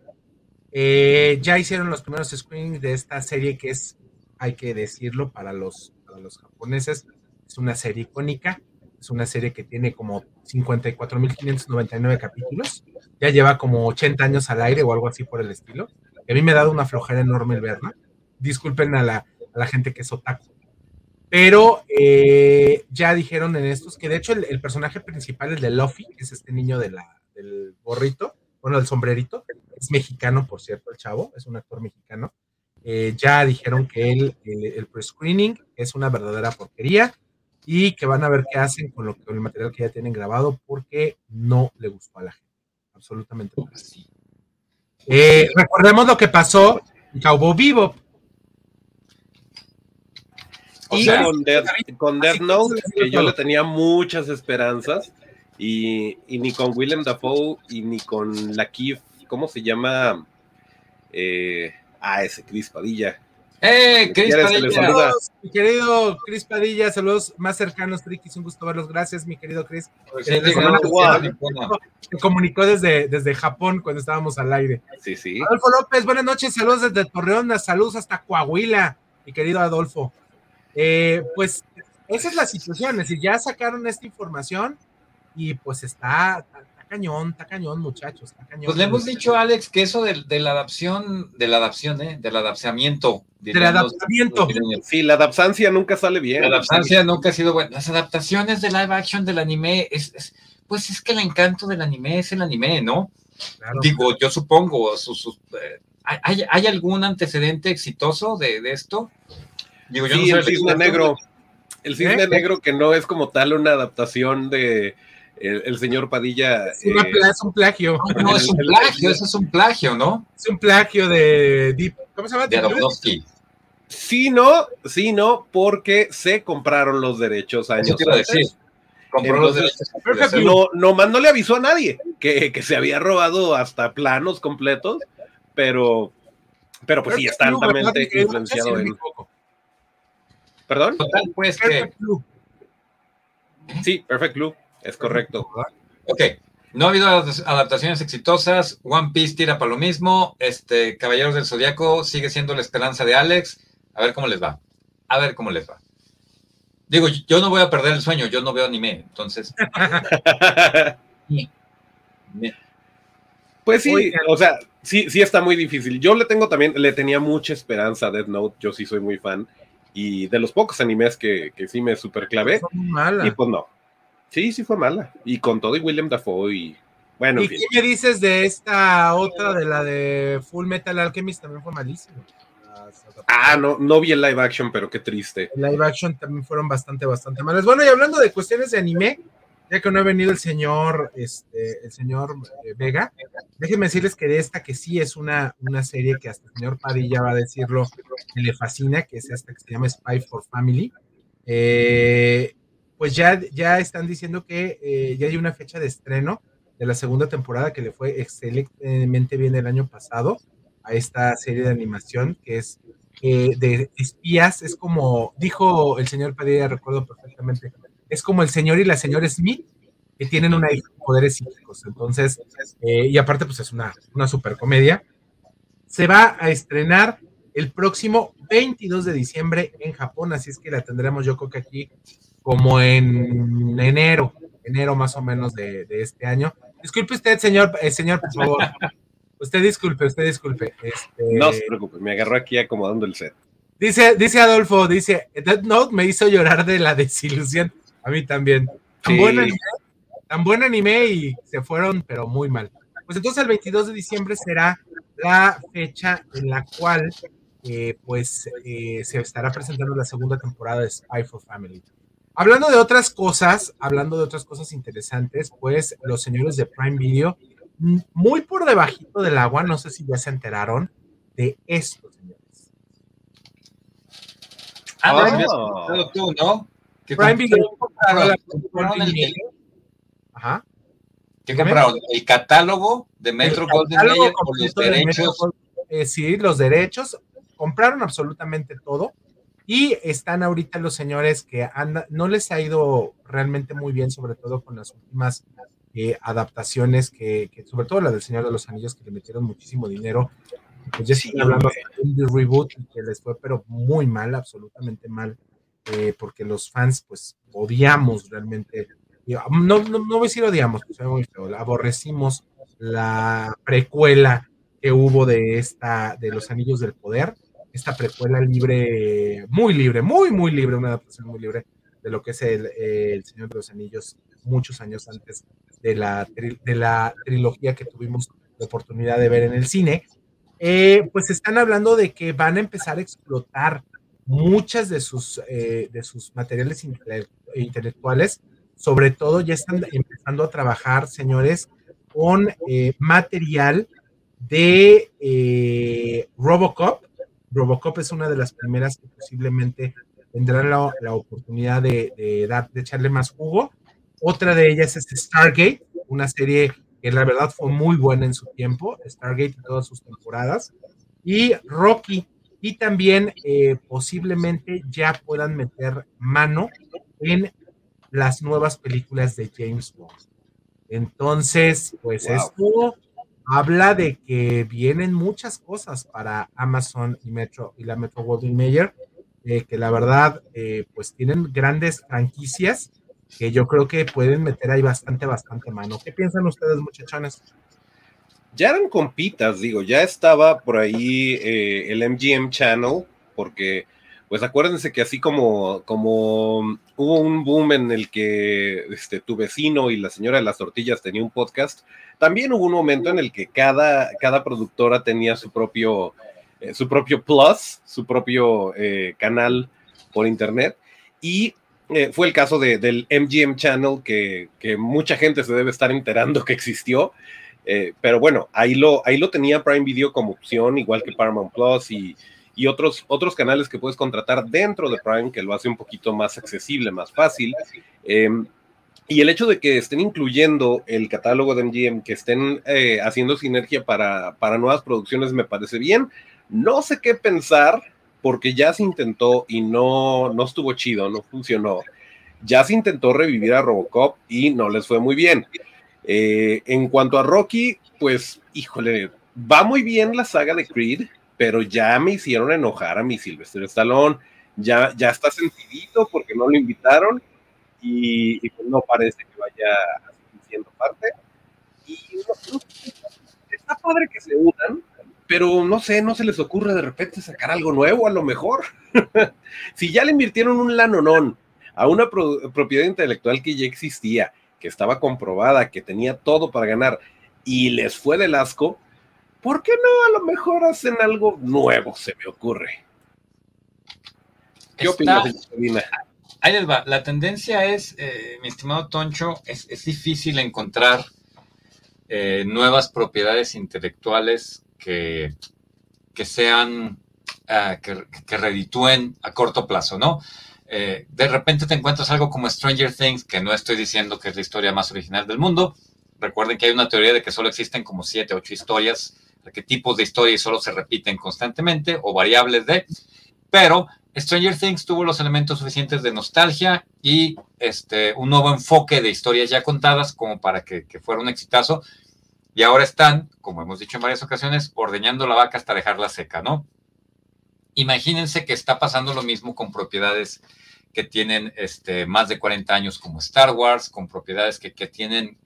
Eh, ya hicieron los primeros screenings de esta serie que es, hay que decirlo, para los, los japoneses, es una serie icónica, es una serie que tiene como 54.599 capítulos, ya lleva como 80 años al aire o algo así por el estilo. a mí me ha dado una flojera enorme el verla. Disculpen a la, gente que es otaku. Pero eh, ya dijeron en estos que de hecho el, personaje principal, el de Luffy, que es este niño de la, del gorrito, bueno, del sombrerito, es mexicano, por cierto, el chavo, es un actor mexicano. Eh, ya dijeron que el, el, pre-screening es una verdadera porquería y que van a ver qué hacen con, lo, con el material que ya tienen grabado porque no le gustó a la gente. Absolutamente no. Eh, recordemos lo que pasó en Cowboy Vivo. O sea, con Death, con Death Note, que yo le tenía muchas esperanzas, y, y, ni con Willem Dafoe y ni con la Keith ¿cómo se llama? Eh, ah, ese Cris Padilla. ¡Eh, Cris Padilla! mi querido Cris Padilla, saludos más cercanos, Frikis, un gusto verlos. Gracias, mi querido Cris. Pues se comunicó desde, desde Japón cuando estábamos al aire. Sí, sí. Adolfo López, buenas noches, saludos desde Torreón, saludos hasta Coahuila, mi querido Adolfo. Eh, pues esa es la situación, es decir, ya sacaron esta información y pues está, cañón, está cañón, muchachos. Pues le hemos dicho a Alex que eso de, la adaptación, de la adaptación, ¿eh? Del adaptamiento. Del adaptamiento. Sí, la adaptancia nunca sale bien. La adaptancia nunca ha sido buena. Las adaptaciones de live action del anime, es, pues es que el encanto del anime es el anime, ¿no? Digo, yo supongo, eh, ¿hay, algún antecedente exitoso de, esto? Digo, yo sí, el cisne negro. El cisne ¿Eh? negro que no es como tal una adaptación de el, señor Padilla. Es, eh, un plagio. No, es un plagio, eso es un plagio, ¿no? Es un plagio de ¿cómo se llama? De Aronofsky. Sí, no, sí, no, porque se compraron los derechos años antes. Compró los derechos. No, nomás no le avisó a nadie que, que, se había robado hasta planos completos, pero, pero pues sí, está altamente influenciado en. ¿Perdón? Total, pues que. Sí, Perfect Blue, es correcto. Ok. No ha habido adaptaciones exitosas. One Piece tira para lo mismo. Este, Caballeros del Zodiaco sigue siendo la esperanza de Alex. A ver cómo les va. A ver cómo les va. Digo, yo no voy a perder el sueño, yo no veo anime, entonces. pues sí, o sea, sí, sí está muy difícil. Yo le tengo también, le tenía mucha esperanza a Death Note, yo sí soy muy fan. Y de los pocos animes que, que sí me super clavé. Y pues no. Sí, sí fue mala. Y con todo y William Dafoe y bueno. ¿Y qué me dices de esta otra, de la de Full Metal Alchemist? También fue malísimo. Ah, no, no vi el live action, pero qué triste. El live action también fueron bastante, bastante malas. Bueno, y hablando de cuestiones de anime, ya que no ha venido el señor, este, el señor eh, Vega, déjenme decirles que de esta que sí es una, una serie que hasta el señor Padilla va a decirlo, que le fascina, que es esta que se llama Spy for Family. Eh, pues ya, ya están diciendo que eh, ya hay una fecha de estreno de la segunda temporada que le fue excelentemente bien el año pasado a esta serie de animación que es de espías, es como dijo el señor Padilla, recuerdo perfectamente, es como el señor y la señora Smith, que tienen una poderes psíquicos. Entonces, eh, y aparte, pues es una, una super comedia. Se va a estrenar el próximo 22 de diciembre en Japón, así es que la tendremos yo creo que aquí como en enero, enero más o menos de, este año. Disculpe usted, señor, eh, señor, por favor. usted disculpe, usted disculpe. Este, no se preocupe, me agarró aquí acomodando el set. Dice, dice Adolfo, dice, Death Note me hizo llorar de la desilusión. A mí también. Tan, buen anime, tan buen anime y se fueron, pero muy mal. Pues entonces el 22 de diciembre será la fecha en la cual eh, pues eh, se estará presentando la segunda temporada de Spy for Family. Hablando de otras cosas, hablando de otras cosas interesantes, pues los señores de Prime Video, muy por debajito del agua, no sé si ya se enteraron de esto, señores. Ah, no, tú, ¿no? Prime Video Ajá. ¿Qué compraron? ¿El catálogo de Metro Golden Mayer los derechos? Eh, sí, los derechos. Compraron absolutamente todo. Y están ahorita los señores que andan, no les ha ido realmente muy bien, sobre todo con las últimas eh, adaptaciones, que, sobre todo la del Señor de los Anillos, que le metieron muchísimo dinero. Pues ya sí, hablando de reboot que les fue, pero muy mal, absolutamente mal eh, porque los fans pues odiamos realmente, no, no, no voy a decir odiamos, pues, muy feo, aborrecimos la precuela que hubo de esta, de los Anillos del Poder, esta precuela libre, muy libre, muy, muy libre, una adaptación muy libre de lo que es el, el Señor de los Anillos muchos años antes de la, de la trilogía que tuvimos la oportunidad de ver en el cine, eh, pues están hablando de que van a empezar a explotar muchas de sus, eh, de sus materiales intelectuales, sobre todo ya están empezando a trabajar, señores, con eh, material de eh, Robocop. Robocop es una de las primeras que posiblemente tendrán la, oportunidad de, dar, de echarle más jugo. Otra de ellas es Stargate, una serie que la verdad fue muy buena en su tiempo, Stargate y todas sus temporadas. Y Rocky, y también eh, posiblemente ya puedan meter mano en las nuevas películas de James Bond. Entonces, pues esto habla de que vienen muchas cosas para Amazon y Metro y la Metro Goldwyn Mayer, eh, que la verdad, eh, pues tienen grandes franquicias que yo creo que pueden meter ahí bastante, bastante mano. ¿Qué piensan ustedes, muchachones? ya eran compitas, digo, ya estaba por ahí eh, el MGM Channel, porque, pues acuérdense que así como, como hubo un boom en el que este, tu vecino y la señora de las tortillas tenía un podcast, también hubo un momento en el que cada, cada productora tenía su propio, eh, su propio plus, su propio eh, canal por internet, y eh, fue el caso de, del MGM Channel, que, que, mucha gente se debe estar enterando que existió. Eh, pero bueno, ahí lo, ahí lo tenía Prime Video como opción, igual que Paramount Plus y, y otros, otros canales que puedes contratar dentro de Prime, que lo hace un poquito más accesible, más fácil. Em, y el hecho de que estén incluyendo el catálogo de MGM, que estén eh, haciendo sinergia para, para nuevas producciones, me parece bien. No sé qué pensar porque ya se intentó y no, no estuvo chido, no funcionó. Ya se intentó revivir a Robocop y no les fue muy bien. Eh, en cuanto a Rocky, pues, híjole, va muy bien la saga de Creed, pero ya me hicieron enojar a mi Silvestre Stallone. Ya, ya está sentidito porque no lo invitaron y, pues no parece que vaya siendo parte. Y está padre que se unan, pero no sé, no se les ocurre de repente sacar algo nuevo a lo mejor. si ya le invirtieron un lanonón a una propiedad intelectual que ya existía, que estaba comprobada, que tenía todo para ganar y les fue del asco, ¿por qué no a lo mejor hacen algo nuevo? Se me ocurre. ¿Qué opinas, Ahí les va. La tendencia es, eh, mi estimado Toncho, es, difícil encontrar eh, nuevas propiedades intelectuales que, que sean, ah, que, reditúen a corto plazo, ¿no? Eh, de repente te encuentras algo como Stranger Things, que no estoy diciendo que es la historia más original del mundo. Recuerden que hay una teoría de que solo existen como siete, ocho historias, tipos de historias solo se repiten constantemente o variables de, pero Stranger Things tuvo los elementos suficientes de nostalgia y este, un nuevo enfoque de historias ya contadas como para que, que fuera un exitazo. Y ahora están, como hemos dicho en varias ocasiones, ordeñando la vaca hasta dejarla seca, ¿no? Imagínense que está pasando lo mismo con propiedades que tienen este, más de 40 años como Star Wars, con propiedades que, que tienen,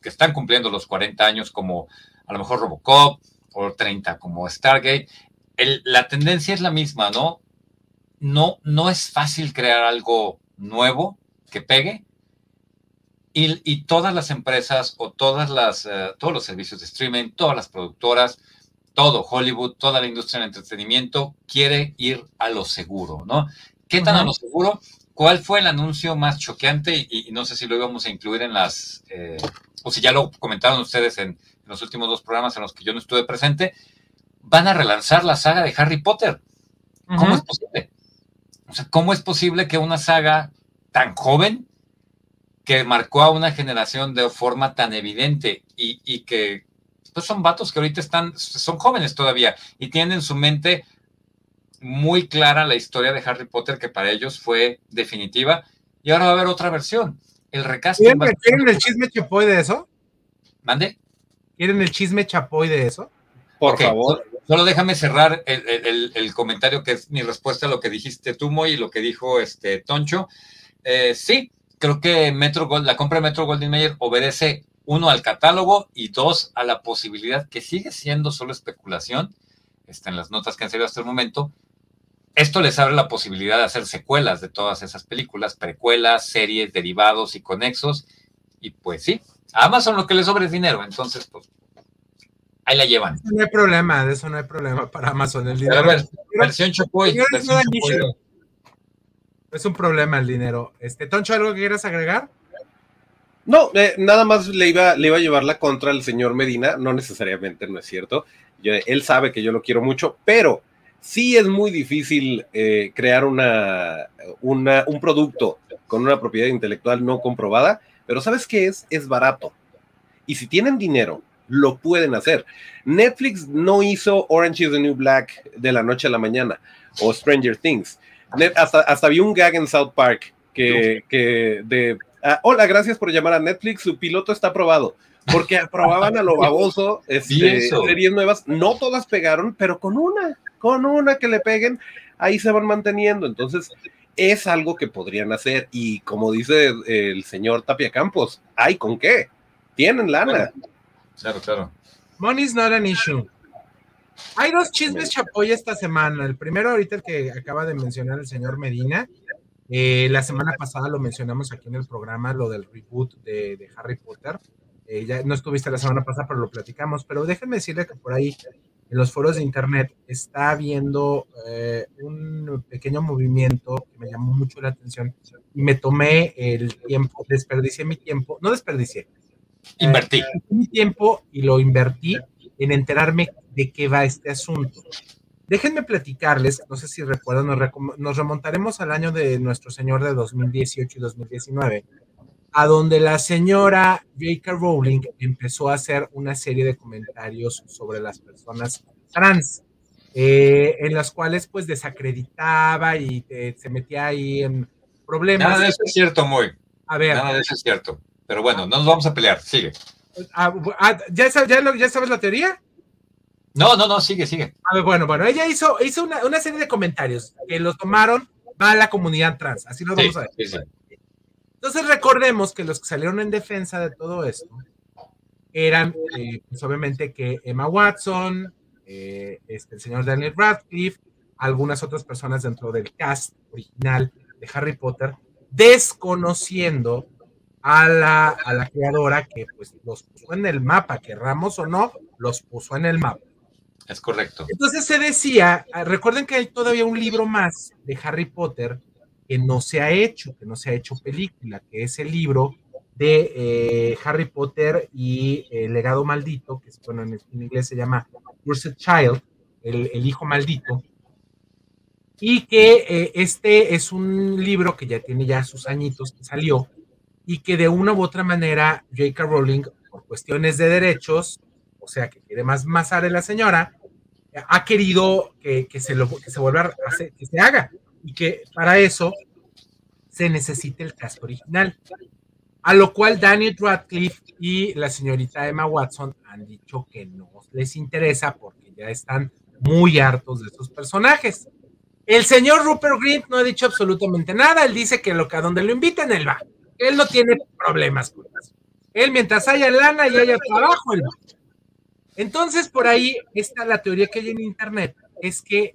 que están cumpliendo los 40 años como a lo mejor Robocop o 30 como Stargate. El, la tendencia es la misma, ¿no? No, no es fácil crear algo nuevo que pegue, y, todas las empresas o todas las, eh, todos los servicios de streaming, todas las productoras, todo Hollywood, toda la industria del entretenimiento quiere ir a lo seguro, ¿no? ¿Qué tan a lo seguro? ¿Cuál fue el anuncio más choqueante? Y, no sé si lo íbamos a incluir en las, eh, o si ya lo comentaron ustedes en, los últimos dos programas en los que yo no estuve presente, van a relanzar la saga de Harry Potter. ¿Cómo es posible? O sea, ¿cómo es posible que una saga tan joven que marcó a una generación de forma tan evidente y, que pues son vatos que ahorita están, son jóvenes todavía y tienen en su mente muy clara la historia de Harry Potter que para ellos fue definitiva y ahora va a haber otra versión. El recasting. ¿Quieren, el chisme chapoy de eso? ¿Mande? ¿Quieren el chisme chapoy de eso? Por favor. Solo déjame cerrar el, comentario que es mi respuesta a lo que dijiste tú, Moy, y lo que dijo este Toncho. Eh, sí, creo que Metro Gold, la compra de Metro Goldwyn Mayer obedece uno al catálogo y dos a la posibilidad que sigue siendo solo especulación, está en las notas que han salido hasta el momento. Esto les abre la posibilidad de hacer secuelas de todas esas películas, precuelas, series, derivados y conexos. Y pues sí, a Amazon lo que les sobra es dinero, entonces pues ahí la llevan. No hay problema, de eso no hay problema para Amazon. El dinero. versión Chocoy. Versión es un problema el dinero. Este, Toncho, ¿algo que quieras agregar? No, eh, nada más le iba, le iba a llevar la contra al señor Medina, no necesariamente, no es cierto. él sabe que yo lo quiero mucho, pero sí es muy difícil eh, crear una, un producto con una propiedad intelectual no comprobada, pero ¿sabes qué es? Es barato. Y si tienen dinero, lo pueden hacer. Netflix no hizo Orange is the New Black de la noche a la mañana o Stranger Things hasta, hasta vi un gag en South Park que, que de, ah, hola, gracias por llamar a Netflix, su piloto está aprobado. Porque aprobaban a lo baboso este, series nuevas, no todas pegaron, pero con una, con una que le peguen, ahí se van manteniendo. Entonces, es algo que podrían hacer. Y como dice el señor Tapia Campos, ¿hay con qué? Tienen lana. Claro, claro. Money's not an issue. Hay dos chismes chapoy esta semana. El primero, ahorita el que acaba de mencionar el señor Medina. Eh, la semana pasada lo mencionamos aquí en el programa, lo del reboot de, Harry Potter. Eh, ya no estuviste la semana pasada, pero lo platicamos. Pero déjenme decirle que por ahí en los foros de internet está habiendo eh, un pequeño movimiento que me llamó mucho la atención y me tomé el tiempo, desperdicié mi tiempo, no desperdicié, invertí mi tiempo y lo invertí en enterarme de qué va este asunto. Déjenme platicarles, no sé si recuerdan, nos, remontaremos al año de nuestro Señor de 2018 y 2019, a donde la señora J.K. Rowling empezó a hacer una serie de comentarios sobre las personas trans, eh, en las cuales pues desacreditaba y eh, se metía ahí en problemas. Nada de eso es cierto, muy. A ver. Nada de eso es cierto. Pero bueno, no nos vamos a pelear, sigue. Ah, ah, ¿ya, sabes, ya, sabes la teoría? No, no, no, sigue, sigue. A ver, bueno, bueno, ella hizo, hizo una, serie de comentarios que los tomaron a la comunidad trans, así lo vamos a ver. Entonces recordemos que los que salieron en defensa de todo esto eran, eh, pues obviamente que Emma Watson, eh, este, el señor Daniel Radcliffe, algunas otras personas dentro del cast original de Harry Potter, desconociendo a la, a la creadora que pues los puso en el mapa, querramos o no, los puso en el mapa. Es correcto. Entonces se decía, ah, recuerden que hay todavía un libro más de Harry Potter que no se ha hecho, que no se ha hecho película, que es el libro de eh, Harry Potter y el legado maldito, que bueno, en, inglés se llama Cursed Child, el, el hijo maldito, y que eh, este es un libro que ya tiene ya sus añitos que salió, y que de una u otra manera J.K. Rowling, por cuestiones de derechos, o sea, que quiere más masar a la señora, ha querido que, se, lo, que se vuelva a hacer, que se haga, y que para eso se necesite el cast original. A lo cual Daniel Radcliffe y la señorita Emma Watson han dicho que no les interesa porque ya están muy hartos de estos personajes. El señor Rupert Grint no ha dicho absolutamente nada, él dice que lo que a donde lo inviten él va. Él no tiene problemas con eso. Él, mientras haya lana y haya trabajo, él va. Entonces, por ahí está la teoría que hay en Internet, es que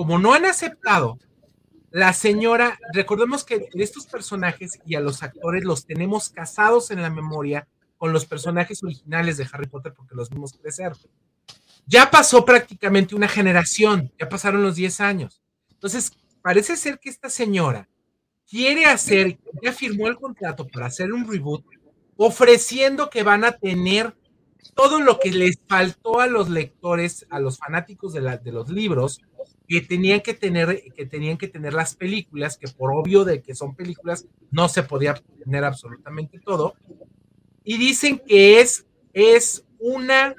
como no han aceptado, la señora, recordemos que estos personajes y a los actores los tenemos casados en la memoria con los personajes originales de Harry Potter porque los vimos crecer. Ya pasó prácticamente una generación, ya pasaron los 10 años. Entonces, parece ser que esta señora quiere hacer, ya firmó el contrato para hacer un reboot, ofreciendo que van a tener todo lo que les faltó a los lectores, a los fanáticos de, de los libros, que tenían que tener, que tenían que tener las películas, que por obvio de que son películas, no se podía tener absolutamente todo. Y dicen que es, es una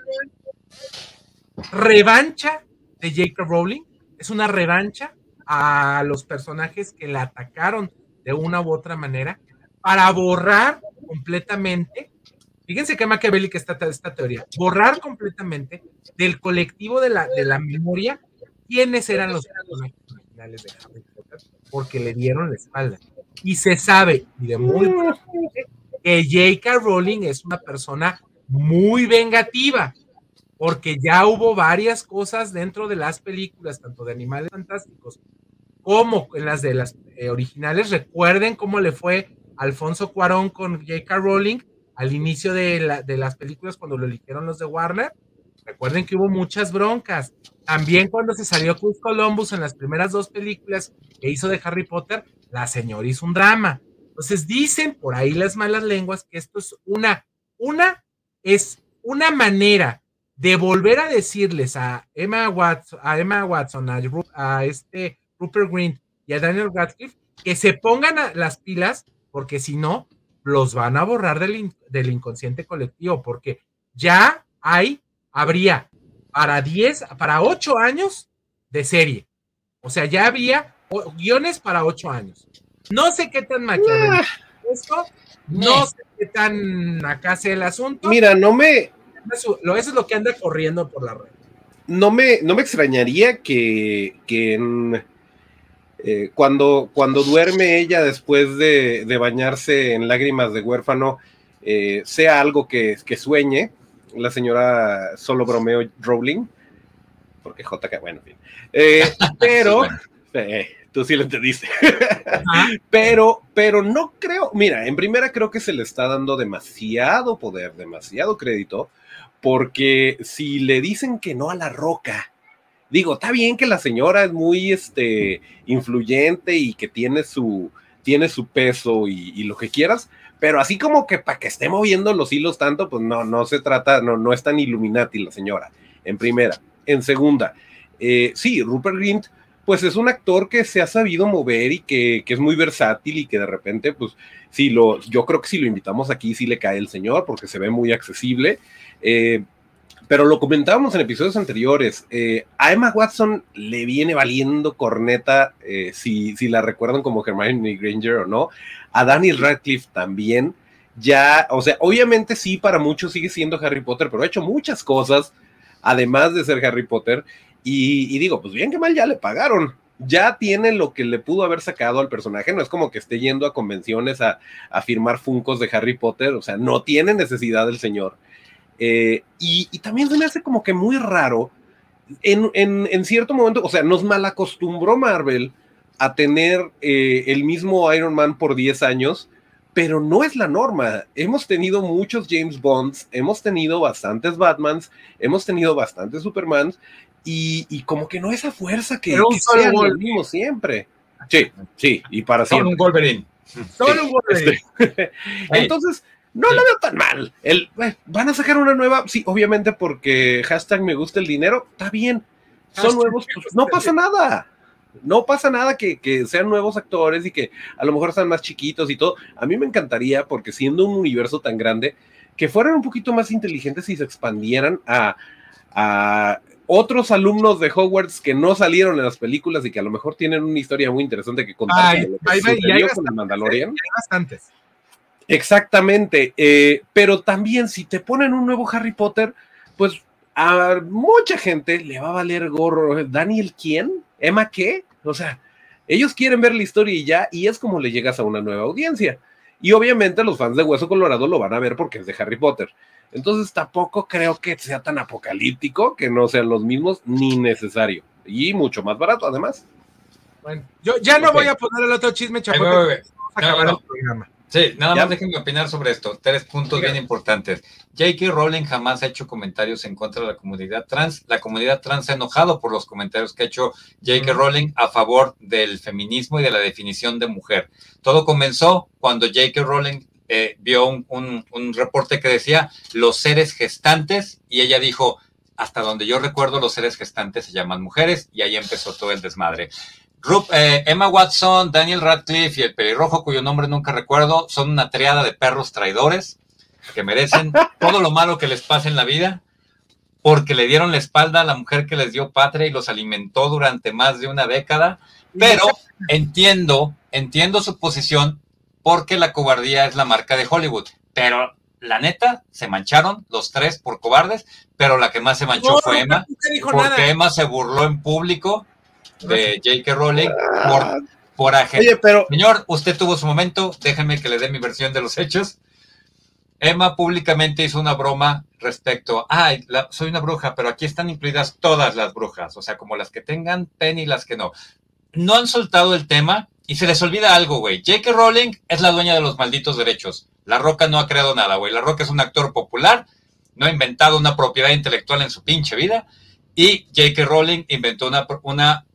revancha de J.K. Rowling, es una revancha a los personajes que la atacaron de una u otra manera para borrar completamente, fíjense qué maquiavélica está esta teoría, borrar completamente del colectivo de la, de la memoria quiénes eran los personajes originales de Harry Potter, porque le dieron la espalda. Y se sabe, y de muy que J.K. Rowling es una persona muy vengativa, porque ya hubo varias cosas dentro de las películas, tanto de Animales Fantásticos como en las de las eh, originales. Recuerden cómo le fue Alfonso Cuarón con J.K. Rowling al inicio de, las películas cuando lo eligieron los de Warner. Recuerden que hubo muchas broncas. También cuando se salió Chris Columbus en las primeras dos películas que hizo de Harry Potter, la señora hizo un drama. Entonces dicen por ahí las malas lenguas que esto es una, una, es una manera de volver a decirles a Emma Watson, a Emma Watson, a este Rupert Green y a Daniel Radcliffe que se pongan las pilas, porque si no, los van a borrar del, del inconsciente colectivo, porque ya hay, habría para 10, para 8 años de serie. O sea, ya había guiones para 8 años. No sé qué tan maquiavélico ah. esto, no sé qué tan acá sea el asunto. Mira, no me. Eso, eso es lo que anda corriendo por la red. No me, no me extrañaría que, que en eh, cuando, cuando duerme ella después de, bañarse en lágrimas de huérfano, eh, sea algo que, que, sueñe, la señora solo bromeo Rowling, porque JK, bueno, en fin. Eh, pero, tú sí lo entendiste. pero, pero no creo, mira, en primera creo que se le está dando demasiado poder, demasiado crédito, porque si le dicen que no a la roca, digo, está bien que la señora es muy este, influyente y que tiene su, tiene su peso y, lo que quieras, pero así como que para que esté moviendo los hilos tanto, pues no, no se trata, no, no es tan Illuminati la señora, en primera. En segunda, eh, sí, Rupert Grint, pues es un actor que se ha sabido mover y que, que, es muy versátil y que de repente, pues sí, lo, yo creo que si lo invitamos aquí sí le cae el señor porque se ve muy accesible. Eh, pero lo comentábamos en episodios anteriores. Eh, a Emma Watson le viene valiendo corneta, eh, si, si, la recuerdan como Hermione Granger o no. A Daniel Radcliffe también. Ya, o sea, obviamente sí, para muchos sigue siendo Harry Potter, pero ha hecho muchas cosas, además de ser Harry Potter. Y, digo, pues bien que mal ya le pagaron. Ya tiene lo que le pudo haber sacado al personaje. No es como que esté yendo a convenciones a, a firmar funcos de Harry Potter. O sea, no tiene necesidad el señor. Eh, y, también se me hace como que muy raro. En, cierto momento, o sea, nos malacostumbró Marvel a tener eh, el mismo Iron Man por 10 años, pero no es la norma. Hemos tenido muchos James Bonds, hemos tenido bastantes Batmans, hemos tenido bastantes Supermans, y, como que no esa fuerza que, que solo lo mismo siempre. Sí, sí, y para siempre. Solo un Wolverine. Solo un Wolverine. Este, entonces, no lo veo tan mal. El, van a sacar una nueva, sí, obviamente porque hashtag me gusta el dinero, está bien. Son nuevos, pues, no pasa nada. No pasa nada que, sean nuevos actores y que a lo mejor están más chiquitos y todo. A mí me encantaría, porque siendo un universo tan grande, que fueran un poquito más inteligentes y se expandieran a, otros alumnos de Hogwarts que no salieron en las películas y que a lo mejor tienen una historia muy interesante que contar. Ay, con el Mandalorian. Hay bastantes. Exactamente, eh, pero también si te ponen un nuevo Harry Potter, pues a mucha gente le va a valer gorro. ¿Daniel quién? ¿Emma qué? O sea, ellos quieren ver la historia y ya, y es como le llegas a una nueva audiencia. Y obviamente los fans de Hueso Colorado lo van a ver porque es de Harry Potter. Entonces tampoco creo que sea tan apocalíptico que no sean los mismos ni necesario. Y mucho más barato además. Bueno, yo ya no voy a poner el otro chisme, chapote. Vamos a acabar el programa. Sí, nada más déjenme opinar sobre esto. Tres puntos bien importantes. J.K. Rowling jamás ha hecho comentarios en contra de la comunidad trans. La comunidad trans se ha enojado por los comentarios que ha hecho J.K. Rowling a favor del feminismo y de la definición de mujer. Todo comenzó cuando J.K. Rowling eh, vio un, un reporte que decía los seres gestantes y ella dijo, hasta donde yo recuerdo, los seres gestantes se llaman mujeres y ahí empezó todo el desmadre. Eh, Emma Watson, Daniel Radcliffe y el pelirrojo, cuyo nombre nunca recuerdo, son una triada de perros traidores que merecen todo lo malo que les pase en la vida porque le dieron la espalda a la mujer que les dio patria y los alimentó durante más de una década. Pero entiendo, entiendo su posición porque la cobardía es la marca de Hollywood. Pero la neta, se mancharon los tres por cobardes, pero la que más se manchó fue Emma, porque Emma se burló en público de J.K. Rowling por, por pero... Señor, usted tuvo su momento, déjenme que le dé mi versión de los hechos. Emma públicamente hizo una broma respecto, ay, soy una bruja, pero aquí están incluidas todas las brujas, o sea, como las que tengan pen y las que no. No han soltado el tema y se les olvida algo, güey. J.K. Rowling es la dueña de los malditos derechos. La Roca no ha creado nada, güey. La Roca es un actor popular, no ha inventado una propiedad intelectual en su pinche vida. Y J.K. Rowling inventó una, una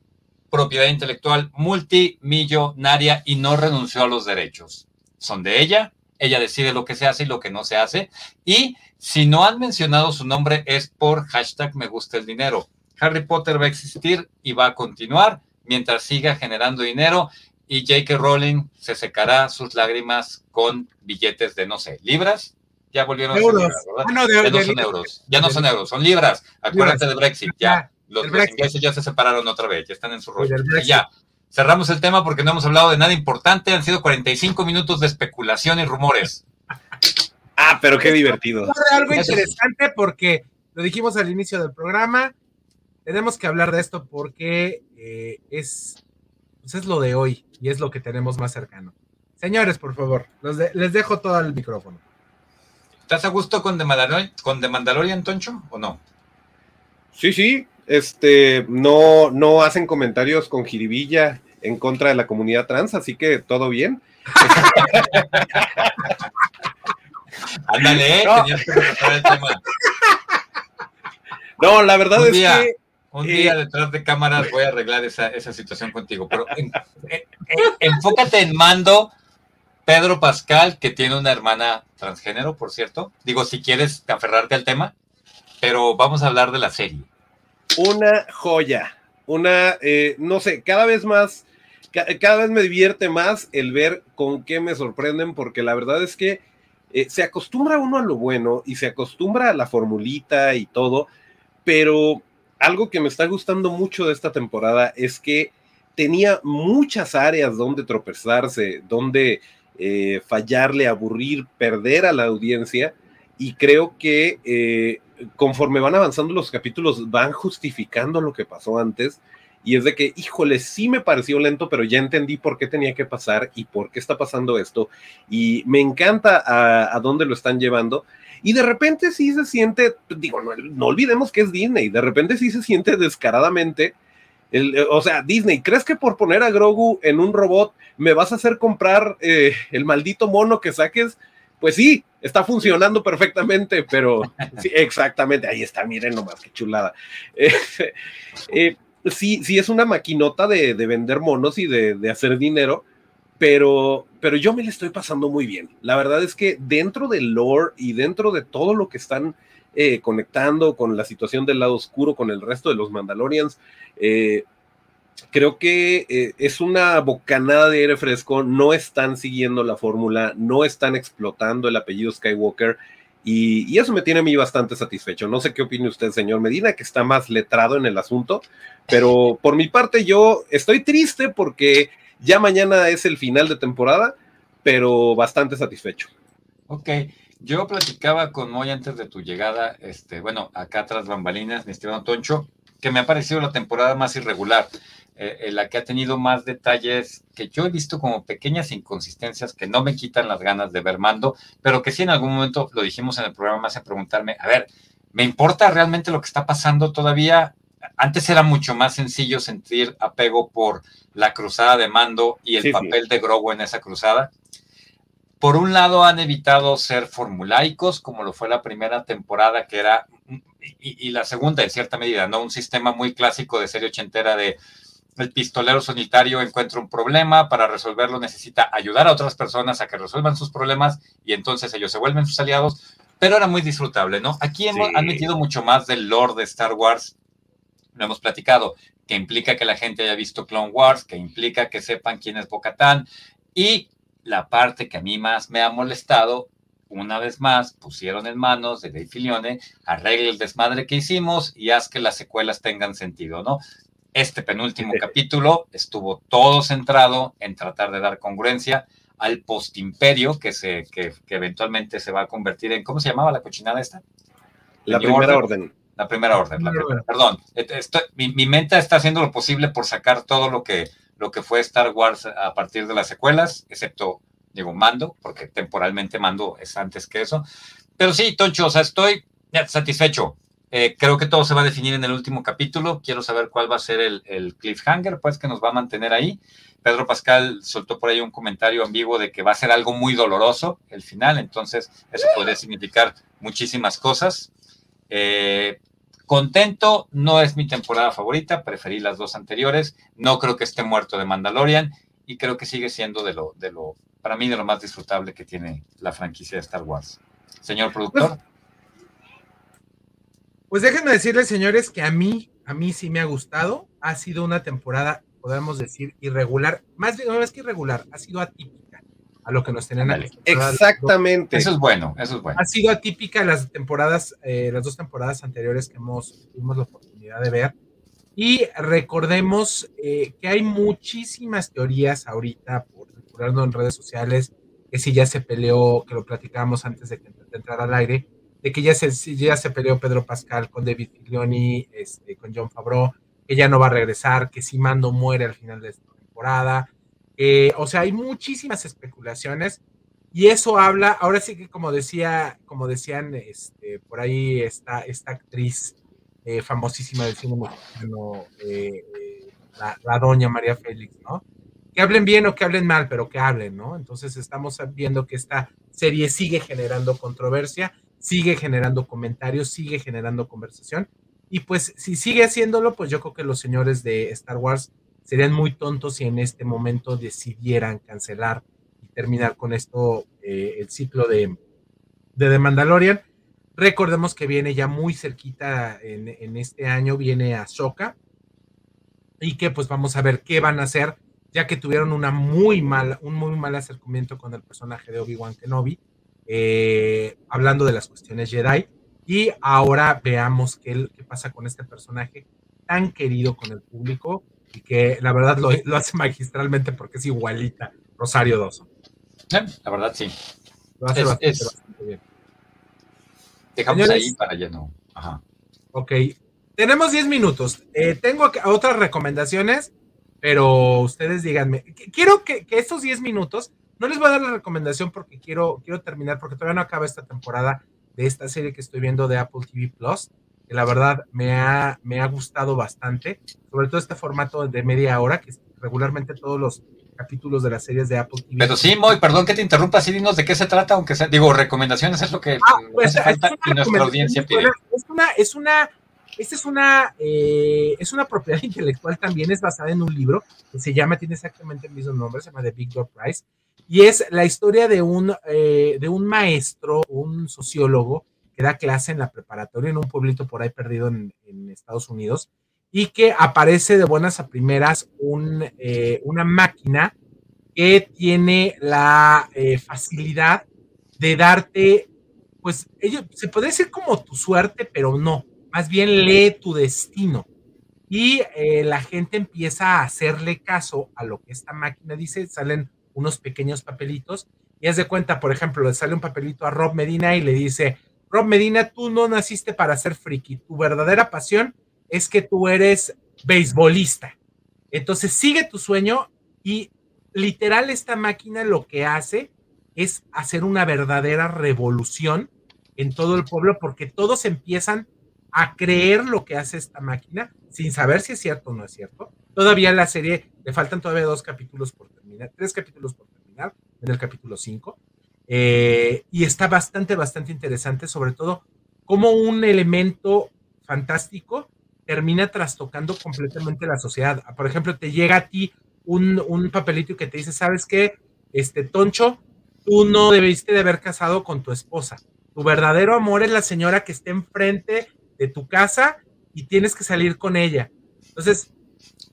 propiedad intelectual multimillonaria y no renunció a los derechos. Son de ella, ella decide lo que se hace y lo que no se hace. Y si no han mencionado su nombre es por hashtag me gusta el dinero. Harry Potter va a existir y va a continuar mientras siga generando dinero y J.K. Rowling se secará sus lágrimas con billetes de, no sé, libras. Ya volvieron a ser libras, ¿verdad? Ah, no, ya no son euros. Ya no son euros, son libras. Acuérdate de Brexit, ya. Los, ingleses ya se separaron otra vez, ya están en su rollo. ya, cerramos el tema porque no hemos hablado de nada importante. Han sido 45 minutos de especulación y rumores. ah, pero qué divertido. Algo interesante porque lo dijimos al inicio del programa. Tenemos que hablar de esto porque eh, es, pues es lo de hoy y es lo que tenemos más cercano. Señores, por favor, les dejo todo el micrófono. ¿Estás a gusto con The Mandalorian, con The Mandalorian Toncho, o no? Sí, sí, este, no, no hacen comentarios con jiribilla en contra de la comunidad trans, así que todo bien. Ándale, tenías que el tema. No, la verdad es que. Un día eh, detrás de cámaras voy a arreglar esa, situación contigo, pero enfócate en Mando, Pedro Pascal, que tiene una hermana transgénero, por cierto. Digo, si quieres aferrarte al tema, pero vamos a hablar de la serie. Una joya, una, eh, no sé, cada vez más, cada vez me divierte más el ver con qué me sorprenden, porque la verdad es que eh, se acostumbra uno a lo bueno y se acostumbra a la formulita y todo, pero algo que me está gustando mucho de esta temporada es que tenía muchas áreas donde tropezarse, donde eh, fallarle, aburrir, perder a la audiencia. Y creo que conforme van avanzando los capítulos, van justificando lo que pasó antes. Y es de que, híjole, sí me pareció lento, pero ya entendí por qué tenía que pasar y por qué está pasando esto. Y me encanta a, dónde lo están llevando. Y de repente sí se siente, digo, no, olvidemos que es Disney, de repente sí se siente descaradamente. O sea, Disney, ¿crees que por poner a Grogu en un robot me vas a hacer comprar eh, el maldito mono que saques? Pues sí, está funcionando perfectamente, pero sí, exactamente, ahí está, miren nomás, qué chulada. Eh, sí, sí, es una maquinota de, vender monos y de, hacer dinero, pero, pero yo me le estoy pasando muy bien. La verdad es que dentro del lore y dentro de todo lo que están eh, conectando con la situación del lado oscuro, con el resto de los Mandalorians, eh, creo que eh, es una bocanada de aire fresco. No están siguiendo la fórmula, no están explotando el apellido Skywalker. Y, eso me tiene a mí bastante satisfecho. No sé qué opine usted, señor Medina, que está más letrado en el asunto, pero por mi parte yo estoy triste porque ya mañana es el final de temporada, pero bastante satisfecho. Ok, yo platicaba con Moy antes de tu llegada, este, bueno, acá tras bambalinas, mi estimado Toncho, que me ha parecido la temporada más irregular, eh, la que ha tenido más detalles que yo he visto como pequeñas inconsistencias que no me quitan las ganas de ver mando, pero que sí en algún momento lo dijimos en el programa, me hace preguntarme, a ver, ¿me importa realmente lo que está pasando todavía? Antes era mucho más sencillo sentir apego por la cruzada de mando y el papel de Grogu en esa cruzada. Por un lado han evitado ser formulaicos, como lo fue la primera temporada, que era, y, la segunda en cierta medida, ¿no? Un sistema muy clásico de serie ochentera de el pistolero solitario encuentra un problema, para resolverlo necesita ayudar a otras personas a que resuelvan sus problemas y entonces ellos se vuelven sus aliados, pero era muy disfrutable, ¿no? Aquí hemos, han metido mucho más del lore de Star Wars, lo hemos platicado, que implica que la gente haya visto Clone Wars, que implica que sepan quién es Bocatán. Y la parte que a mí más me ha molestado, una vez más, pusieron en manos de Dave Filione, arregle el desmadre que hicimos y haz que las secuelas tengan sentido, ¿no? Este penúltimo capítulo estuvo todo centrado en tratar de dar congruencia al postimperio que, se, que, eventualmente se va a convertir en, ¿cómo se llamaba la cochinada esta? La primera orden. La primera orden, la primera, perdón. mi, mente está haciendo lo posible por sacar todo lo que, lo que fue Star Wars a partir de las secuelas, excepto, digo, Mando, porque temporalmente Mando es antes que eso. Pero sí, Toncho, o sea, estoy satisfecho. Eh, creo que todo se va a definir en el último capítulo. Quiero saber cuál va a ser el, cliffhanger, pues, que nos va a mantener ahí. Pedro Pascal soltó por ahí un comentario ambiguo de que va a ser algo muy doloroso el final, entonces eso podría significar muchísimas cosas. Eh, Contento, no es mi temporada favorita, preferí las dos anteriores, no creo que esté muerto de Mandalorian y creo que sigue siendo de lo, de lo, para mí, de lo más disfrutable que tiene la franquicia de Star Wars. Señor productor. Pues, pues déjenme decirles, señores, que a mí, a mí sí me ha gustado. Ha sido una temporada, podemos decir, irregular. Más, no es que irregular, ha sido atípica a lo que nos tenían Exactamente. Eso es bueno, eso es bueno. Ha sido atípica las temporadas, eh, las dos temporadas anteriores que hemos tuvimos la oportunidad de ver. Y recordemos eh, que hay muchísimas teorías ahorita por circulando en redes sociales, que si ya se peleó, que lo platicábamos antes de que entrara al aire, de que ya se, ya se peleó Pedro Pascal con David Figlioni, este, con John Favreau, que ya no va a regresar, que si Mando muere al final de esta temporada, eh, o sea, hay muchísimas especulaciones y eso habla, ahora sí que como decía, como decían, este, por ahí está esta actriz eh, famosísima del cine mexicano, eh, la, doña María Félix, ¿no? Que hablen bien o que hablen mal, pero que hablen, ¿no? Entonces estamos viendo que esta serie sigue generando controversia, sigue generando comentarios, sigue generando conversación. Y pues si sigue haciéndolo, pues yo creo que los señores de Star Wars serían muy tontos si en este momento decidieran cancelar y terminar con esto eh, el ciclo de, de The Mandalorian. Recordemos que viene ya muy cerquita en, en este año, viene Ahsoka, y que pues vamos a ver qué van a hacer, ya que tuvieron una muy mala, un muy mal acercamiento con el personaje de Obi-Wan Kenobi, eh, hablando de las cuestiones Jedi. Y ahora veamos qué, qué, pasa con este personaje tan querido con el público y que la verdad lo, lo hace magistralmente porque es igualita Rosario Dawson. la verdad sí. Lo hace es, bastante, es... bastante, bien. Dejamos Señores, ahí para ya no. Ajá. Ok, tenemos 10 minutos. Eh, tengo otras recomendaciones, pero ustedes díganme. Quiero que, que, estos 10 minutos, no les voy a dar la recomendación porque quiero, quiero terminar, porque todavía no acaba esta temporada de esta serie que estoy viendo de Apple TV Plus, que la verdad me ha, me ha gustado bastante, sobre todo este formato de media hora, que regularmente todos los capítulos de las series de Apple TV. Pero sí, Moy, perdón que te interrumpa, sí, dinos de qué se trata, aunque sea, digo, recomendaciones es lo que ah, pues, hace falta y nuestra audiencia pide. Es una, es una esta es una, eh, es una propiedad intelectual también, es basada en un libro que se llama, tiene exactamente el mismo nombre, se llama The Big Door Prize, y es la historia de un, eh, de un maestro, un sociólogo, que da clase en la preparatoria en un pueblito por ahí perdido en, Estados Unidos, y que aparece de buenas a primeras eh, una máquina que tiene la eh, facilidad de darte, pues, se puede decir como tu suerte, pero no más bien lee tu destino. Y la gente empieza a hacerle caso a lo que esta máquina dice, salen unos pequeños papelitos y haz de cuenta, por ejemplo, le sale un papelito a Rob Medina y le dice, Rob Medina, tú no naciste para ser friki, tu verdadera pasión es que tú eres beisbolista. Entonces sigue tu sueño y literal esta máquina lo que hace es hacer una verdadera revolución en todo el pueblo porque todos empiezan a creer lo que hace esta máquina sin saber si es cierto o no es cierto. Todavía la serie le faltan todavía dos capítulos por terminar, tres capítulos por terminar, en el capítulo 5. Eh, y está bastante, bastante interesante, sobre todo como un elemento fantástico termina trastocando completamente la sociedad. Por ejemplo, te llega a ti un, un papelito que te dice, ¿sabes qué? Este, Toncho, tú no debiste de haber casado con tu esposa. Tu verdadero amor es la señora que está enfrente de tu casa y tienes que salir con ella. Entonces,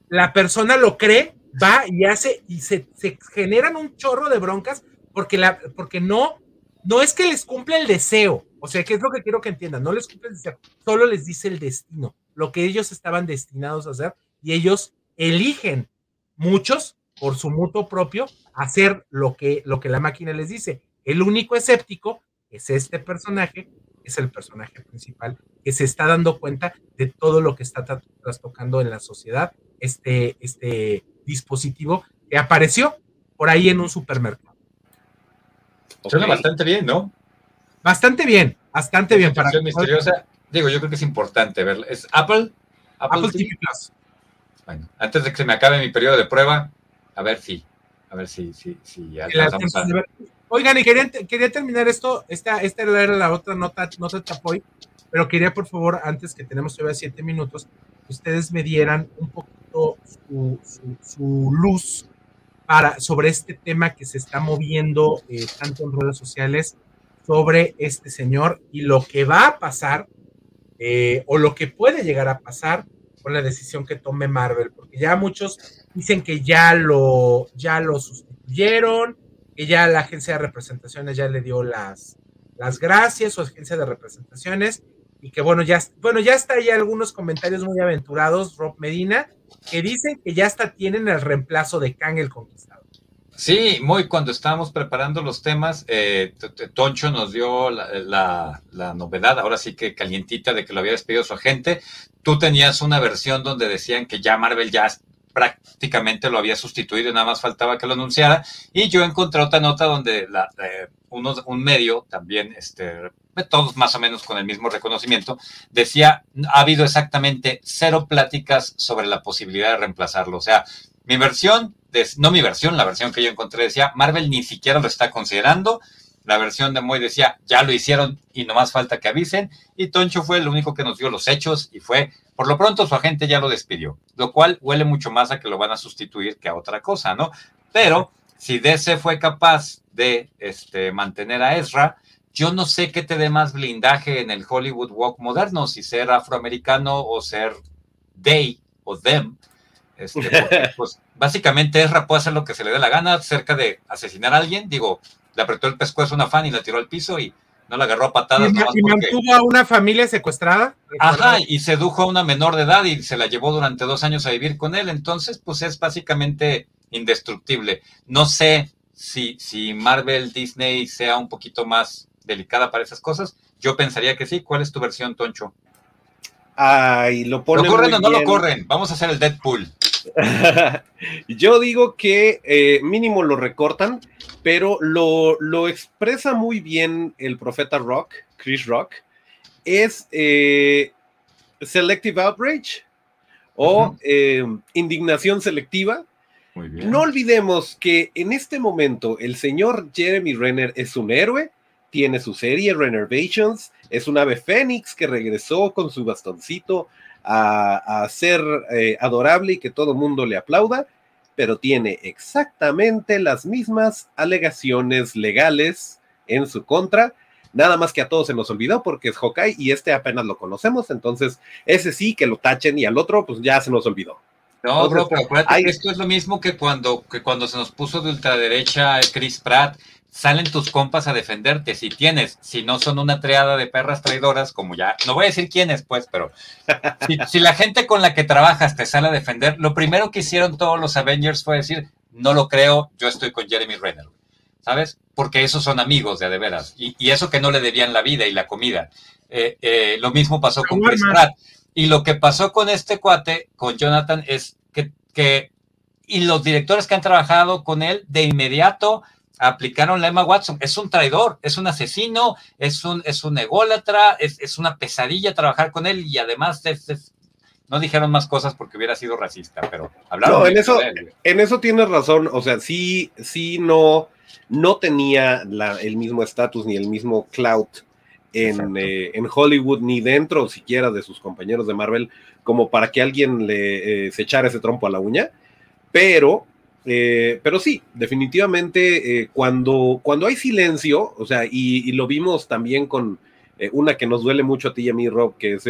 la persona lo cree, va y hace, y se, se generan un chorro de broncas porque, la, porque no, no es que les cumple el deseo, o sea, ¿qué es lo que quiero que entiendan? No les cumple el deseo, solo les dice el destino, lo que ellos estaban destinados a hacer, y ellos eligen, muchos, por su mutuo propio, hacer lo que, lo que la máquina les dice. El único escéptico es este personaje es el personaje principal, que se está dando cuenta de todo lo que está trastocando en la sociedad, este, este dispositivo que apareció por ahí en un supermercado. Suena okay. bastante bien, ¿no? Bastante bien, bastante bien. Para misteriosa. Digo, yo creo que es importante verla. ¿Es Apple? Apple, Apple TV Plus. Bueno, antes de que se me acabe mi periodo de prueba, a ver si, a ver si, si, si alcanzamos a... Oigan, y quería, terminar esto, esta, esta era la otra nota, nota chapoy, pero quería por favor, antes que tenemos todavía siete minutos, que ustedes me dieran un poquito su luz para, sobre este tema que se está moviendo eh, tanto en redes sociales sobre este señor y lo que va a pasar eh, o lo que puede llegar a pasar con la decisión que tome Marvel, porque ya muchos dicen que ya lo, ya lo sustituyeron, que ya la agencia de representaciones ya le dio las, las gracias, su agencia de representaciones, y que bueno, ya, bueno, ya está ahí algunos comentarios muy aventurados, Rob Medina, que dicen que ya hasta tienen el reemplazo de Kang el Conquistador. Sí, muy cuando estábamos preparando los temas, eh, Toncho nos dio la, la, la, novedad, ahora sí que calientita, de que lo había despedido su agente. Tú tenías una versión donde decían que ya Marvel ya prácticamente lo había sustituido y nada más faltaba que lo anunciara. Y yo encontré otra nota donde la, eh, uno, un medio también, este, todos más o menos con el mismo reconocimiento, decía, ha habido exactamente cero pláticas sobre la posibilidad de reemplazarlo. O sea, mi versión, de, no mi versión, la versión que yo encontré decía, Marvel ni siquiera lo está considerando la versión de Moy decía, ya lo hicieron y no más falta que avisen. Y Toncho fue el único que nos dio los hechos y fue, por lo pronto su agente ya lo despidió, lo cual huele mucho más a que lo van a sustituir que a otra cosa, ¿no? Pero si DC fue capaz de este, mantener a Ezra, yo no sé qué te dé más blindaje en el Hollywood Walk moderno, si ser afroamericano o ser they o them. Este, pues básicamente Ezra puede hacer lo que se le dé la gana cerca de asesinar a alguien. Digo, le apretó el pescuezo a una fan y la tiró al piso y no la agarró a patadas. Y, mantuvo a una familia secuestrada. Ajá, y sedujo a una menor de edad y se la llevó durante dos años a vivir con él. Entonces, pues es básicamente indestructible. No sé si, si Marvel, Disney sea un poquito más delicada para esas cosas? Yo pensaría que sí. ¿Cuál es tu versión, Toncho? Ay, lo ponen. ¿Lo corren o no lo corren? Vamos a hacer el Deadpool. Yo digo que eh, mínimo lo recortan, pero lo, lo, expresa muy bien el profeta Rock, Chris Rock. Es eh, Selective Outrage o eh, indignación selectiva. No olvidemos que en este momento el señor Jeremy Renner es un héroe tiene su serie Renovations, es un ave fénix que regresó con su bastoncito a, ser eh, adorable y que todo el mundo le aplauda, pero tiene exactamente las mismas alegaciones legales en su contra. Nada más que a todos se nos olvidó porque es Hawkeye y este apenas lo conocemos, entonces ese sí que lo tachen y al otro pues ya se nos olvidó. No, bro, pero acuérdate que esto es lo mismo que cuando, que cuando se nos puso de ultraderecha Chris Pratt salen tus compas a defenderte. Si tienes, si no son una triada de perras traidoras, como ya, no voy a decir quiénes, pues, pero si, la gente con la que trabajas te sale a defender, lo primero que hicieron todos los Avengers fue decir, no lo creo, yo estoy con Jeremy Renner, ¿sabes? Porque esos son amigos de, de veras. Y, eso que no le debían la vida y la comida. Eh, eh, lo mismo pasó con Chris Pratt. Y lo que pasó con este cuate, con Jonathan, es que, que, y los directores que han trabajado con él, de inmediato aplicaron la Emma Watson. Es un traidor, es un asesino, es un, es un ególatra, es, una pesadilla trabajar con él y además no dijeron más cosas porque hubiera sido racista, pero hablaron. No, en eso, en eso tienes razón. O sea, sí, sí, no, no tenía el mismo estatus ni el mismo clout en, eh, en, Hollywood ni dentro siquiera de sus compañeros de Marvel como para que alguien le eh, se echara ese trompo a la uña. Pero eh, pero sí, definitivamente eh, cuando, cuando hay silencio, o sea, y, lo vimos también con eh, una que nos duele mucho a ti y a mí, Rob, que es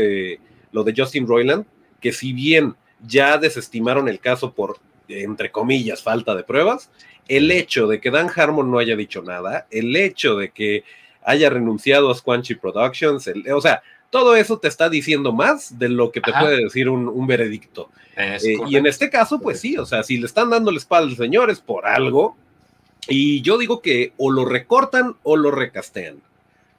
lo de Justin Roiland, que si bien ya desestimaron el caso por, entre comillas, falta de pruebas, el hecho de que Dan Harmon no haya dicho nada, el hecho de que haya renunciado a Squanchy Productions, o sea, todo eso te está diciendo más de lo que te puede decir un veredicto. Eh, y en este caso, pues sí, o sea, si le están dando la espalda al señor es por algo. Y yo digo que o lo recortan o lo recastean.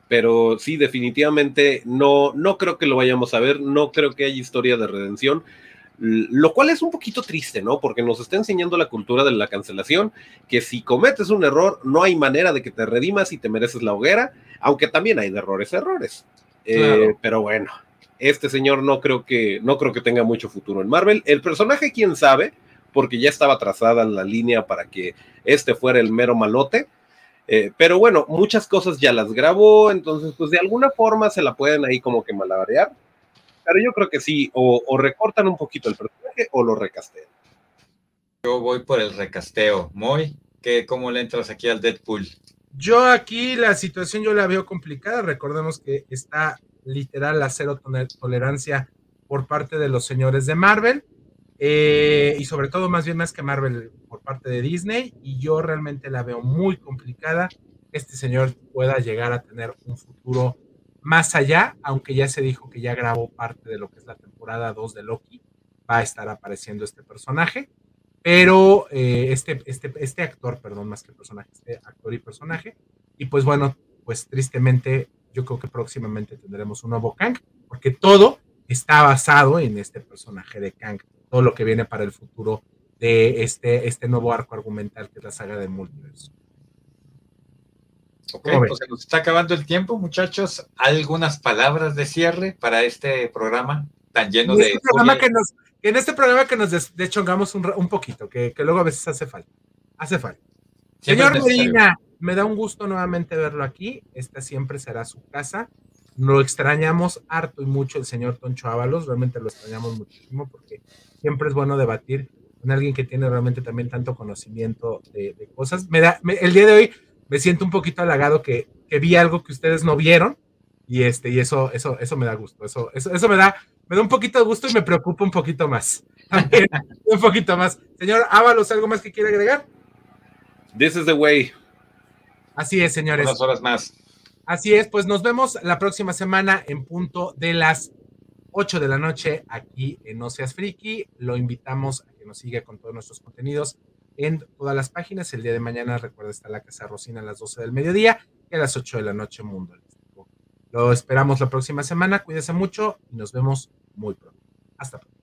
Pero sí, definitivamente no, no creo que lo vayamos a ver, no creo que haya historia de redención, lo cual es un poquito triste, ¿no? Porque nos está enseñando la cultura de la cancelación, que si cometes un error, no hay manera de que te redimas y te mereces la hoguera, aunque también hay de errores, errores. Eh, pero bueno, este señor no creo que no creo que tenga mucho futuro en Marvel. El personaje, quién sabe, porque ya estaba trazada la línea para que este fuera el mero malote. Eh, pero bueno, muchas cosas ya las grabó, entonces pues de alguna forma se la pueden ahí como que malabarear. Pero yo creo que sí, o, recortan un poquito el personaje o lo recastean. Yo voy por el recasteo. ¿qué, ¿cómo le entras aquí al Deadpool? Yo aquí la situación yo la veo complicada. Recordemos que está literal la cero tolerancia por parte de los señores de Marvel. Eh, y sobre todo, más bien más que Marvel, por parte de Disney. Y yo realmente la veo muy complicada este señor pueda llegar a tener un futuro más allá, aunque ya se dijo que ya grabó parte de lo que es la temporada 2 de Loki. Va a estar apareciendo este personaje. Pero eh, este, este, este actor, perdón, más que personaje, este actor y personaje. Y pues bueno, pues tristemente yo creo que próximamente tendremos un nuevo Kang, porque todo está basado en este personaje de Kang, todo lo que viene para el futuro de este, este nuevo arco argumental que es la saga de multiverso. Ok, pues se nos está acabando el tiempo, muchachos. ¿Algunas palabras de cierre para este programa tan lleno de... Este programa que nos, en este programa que nos deschongamos un, un poquito, que, que, luego a veces hace falta. Hace falta. Señor Medina, me da un gusto nuevamente verlo aquí. Esta siempre será su casa. Lo extrañamos harto y mucho el señor Toncho Ábalos, realmente lo extrañamos muchísimo porque siempre es bueno debatir con alguien que tiene realmente también tanto conocimiento de, cosas. Me da, el día de hoy me siento un poquito halagado que, que, vi algo que ustedes no vieron y este y eso eso eso me da gusto. Eso eso, eso me da me da un poquito de gusto y me preocupa un poquito más. un poquito más. Señor Ábalos, ¿algo más que quiere agregar? This is the way. Así es, señores. Unas horas más. Así es, pues nos vemos la próxima semana en punto de las 8 de la noche aquí en No Seas Friki. Lo invitamos a que nos siga con todos nuestros contenidos en todas las páginas. El día de mañana, recuerda, está la Casa Rosina a las 12 del mediodía y a las 8 de la noche Mundo lo esperamos la próxima semana. Cuídense mucho y nos vemos muy pronto. Hasta pronto.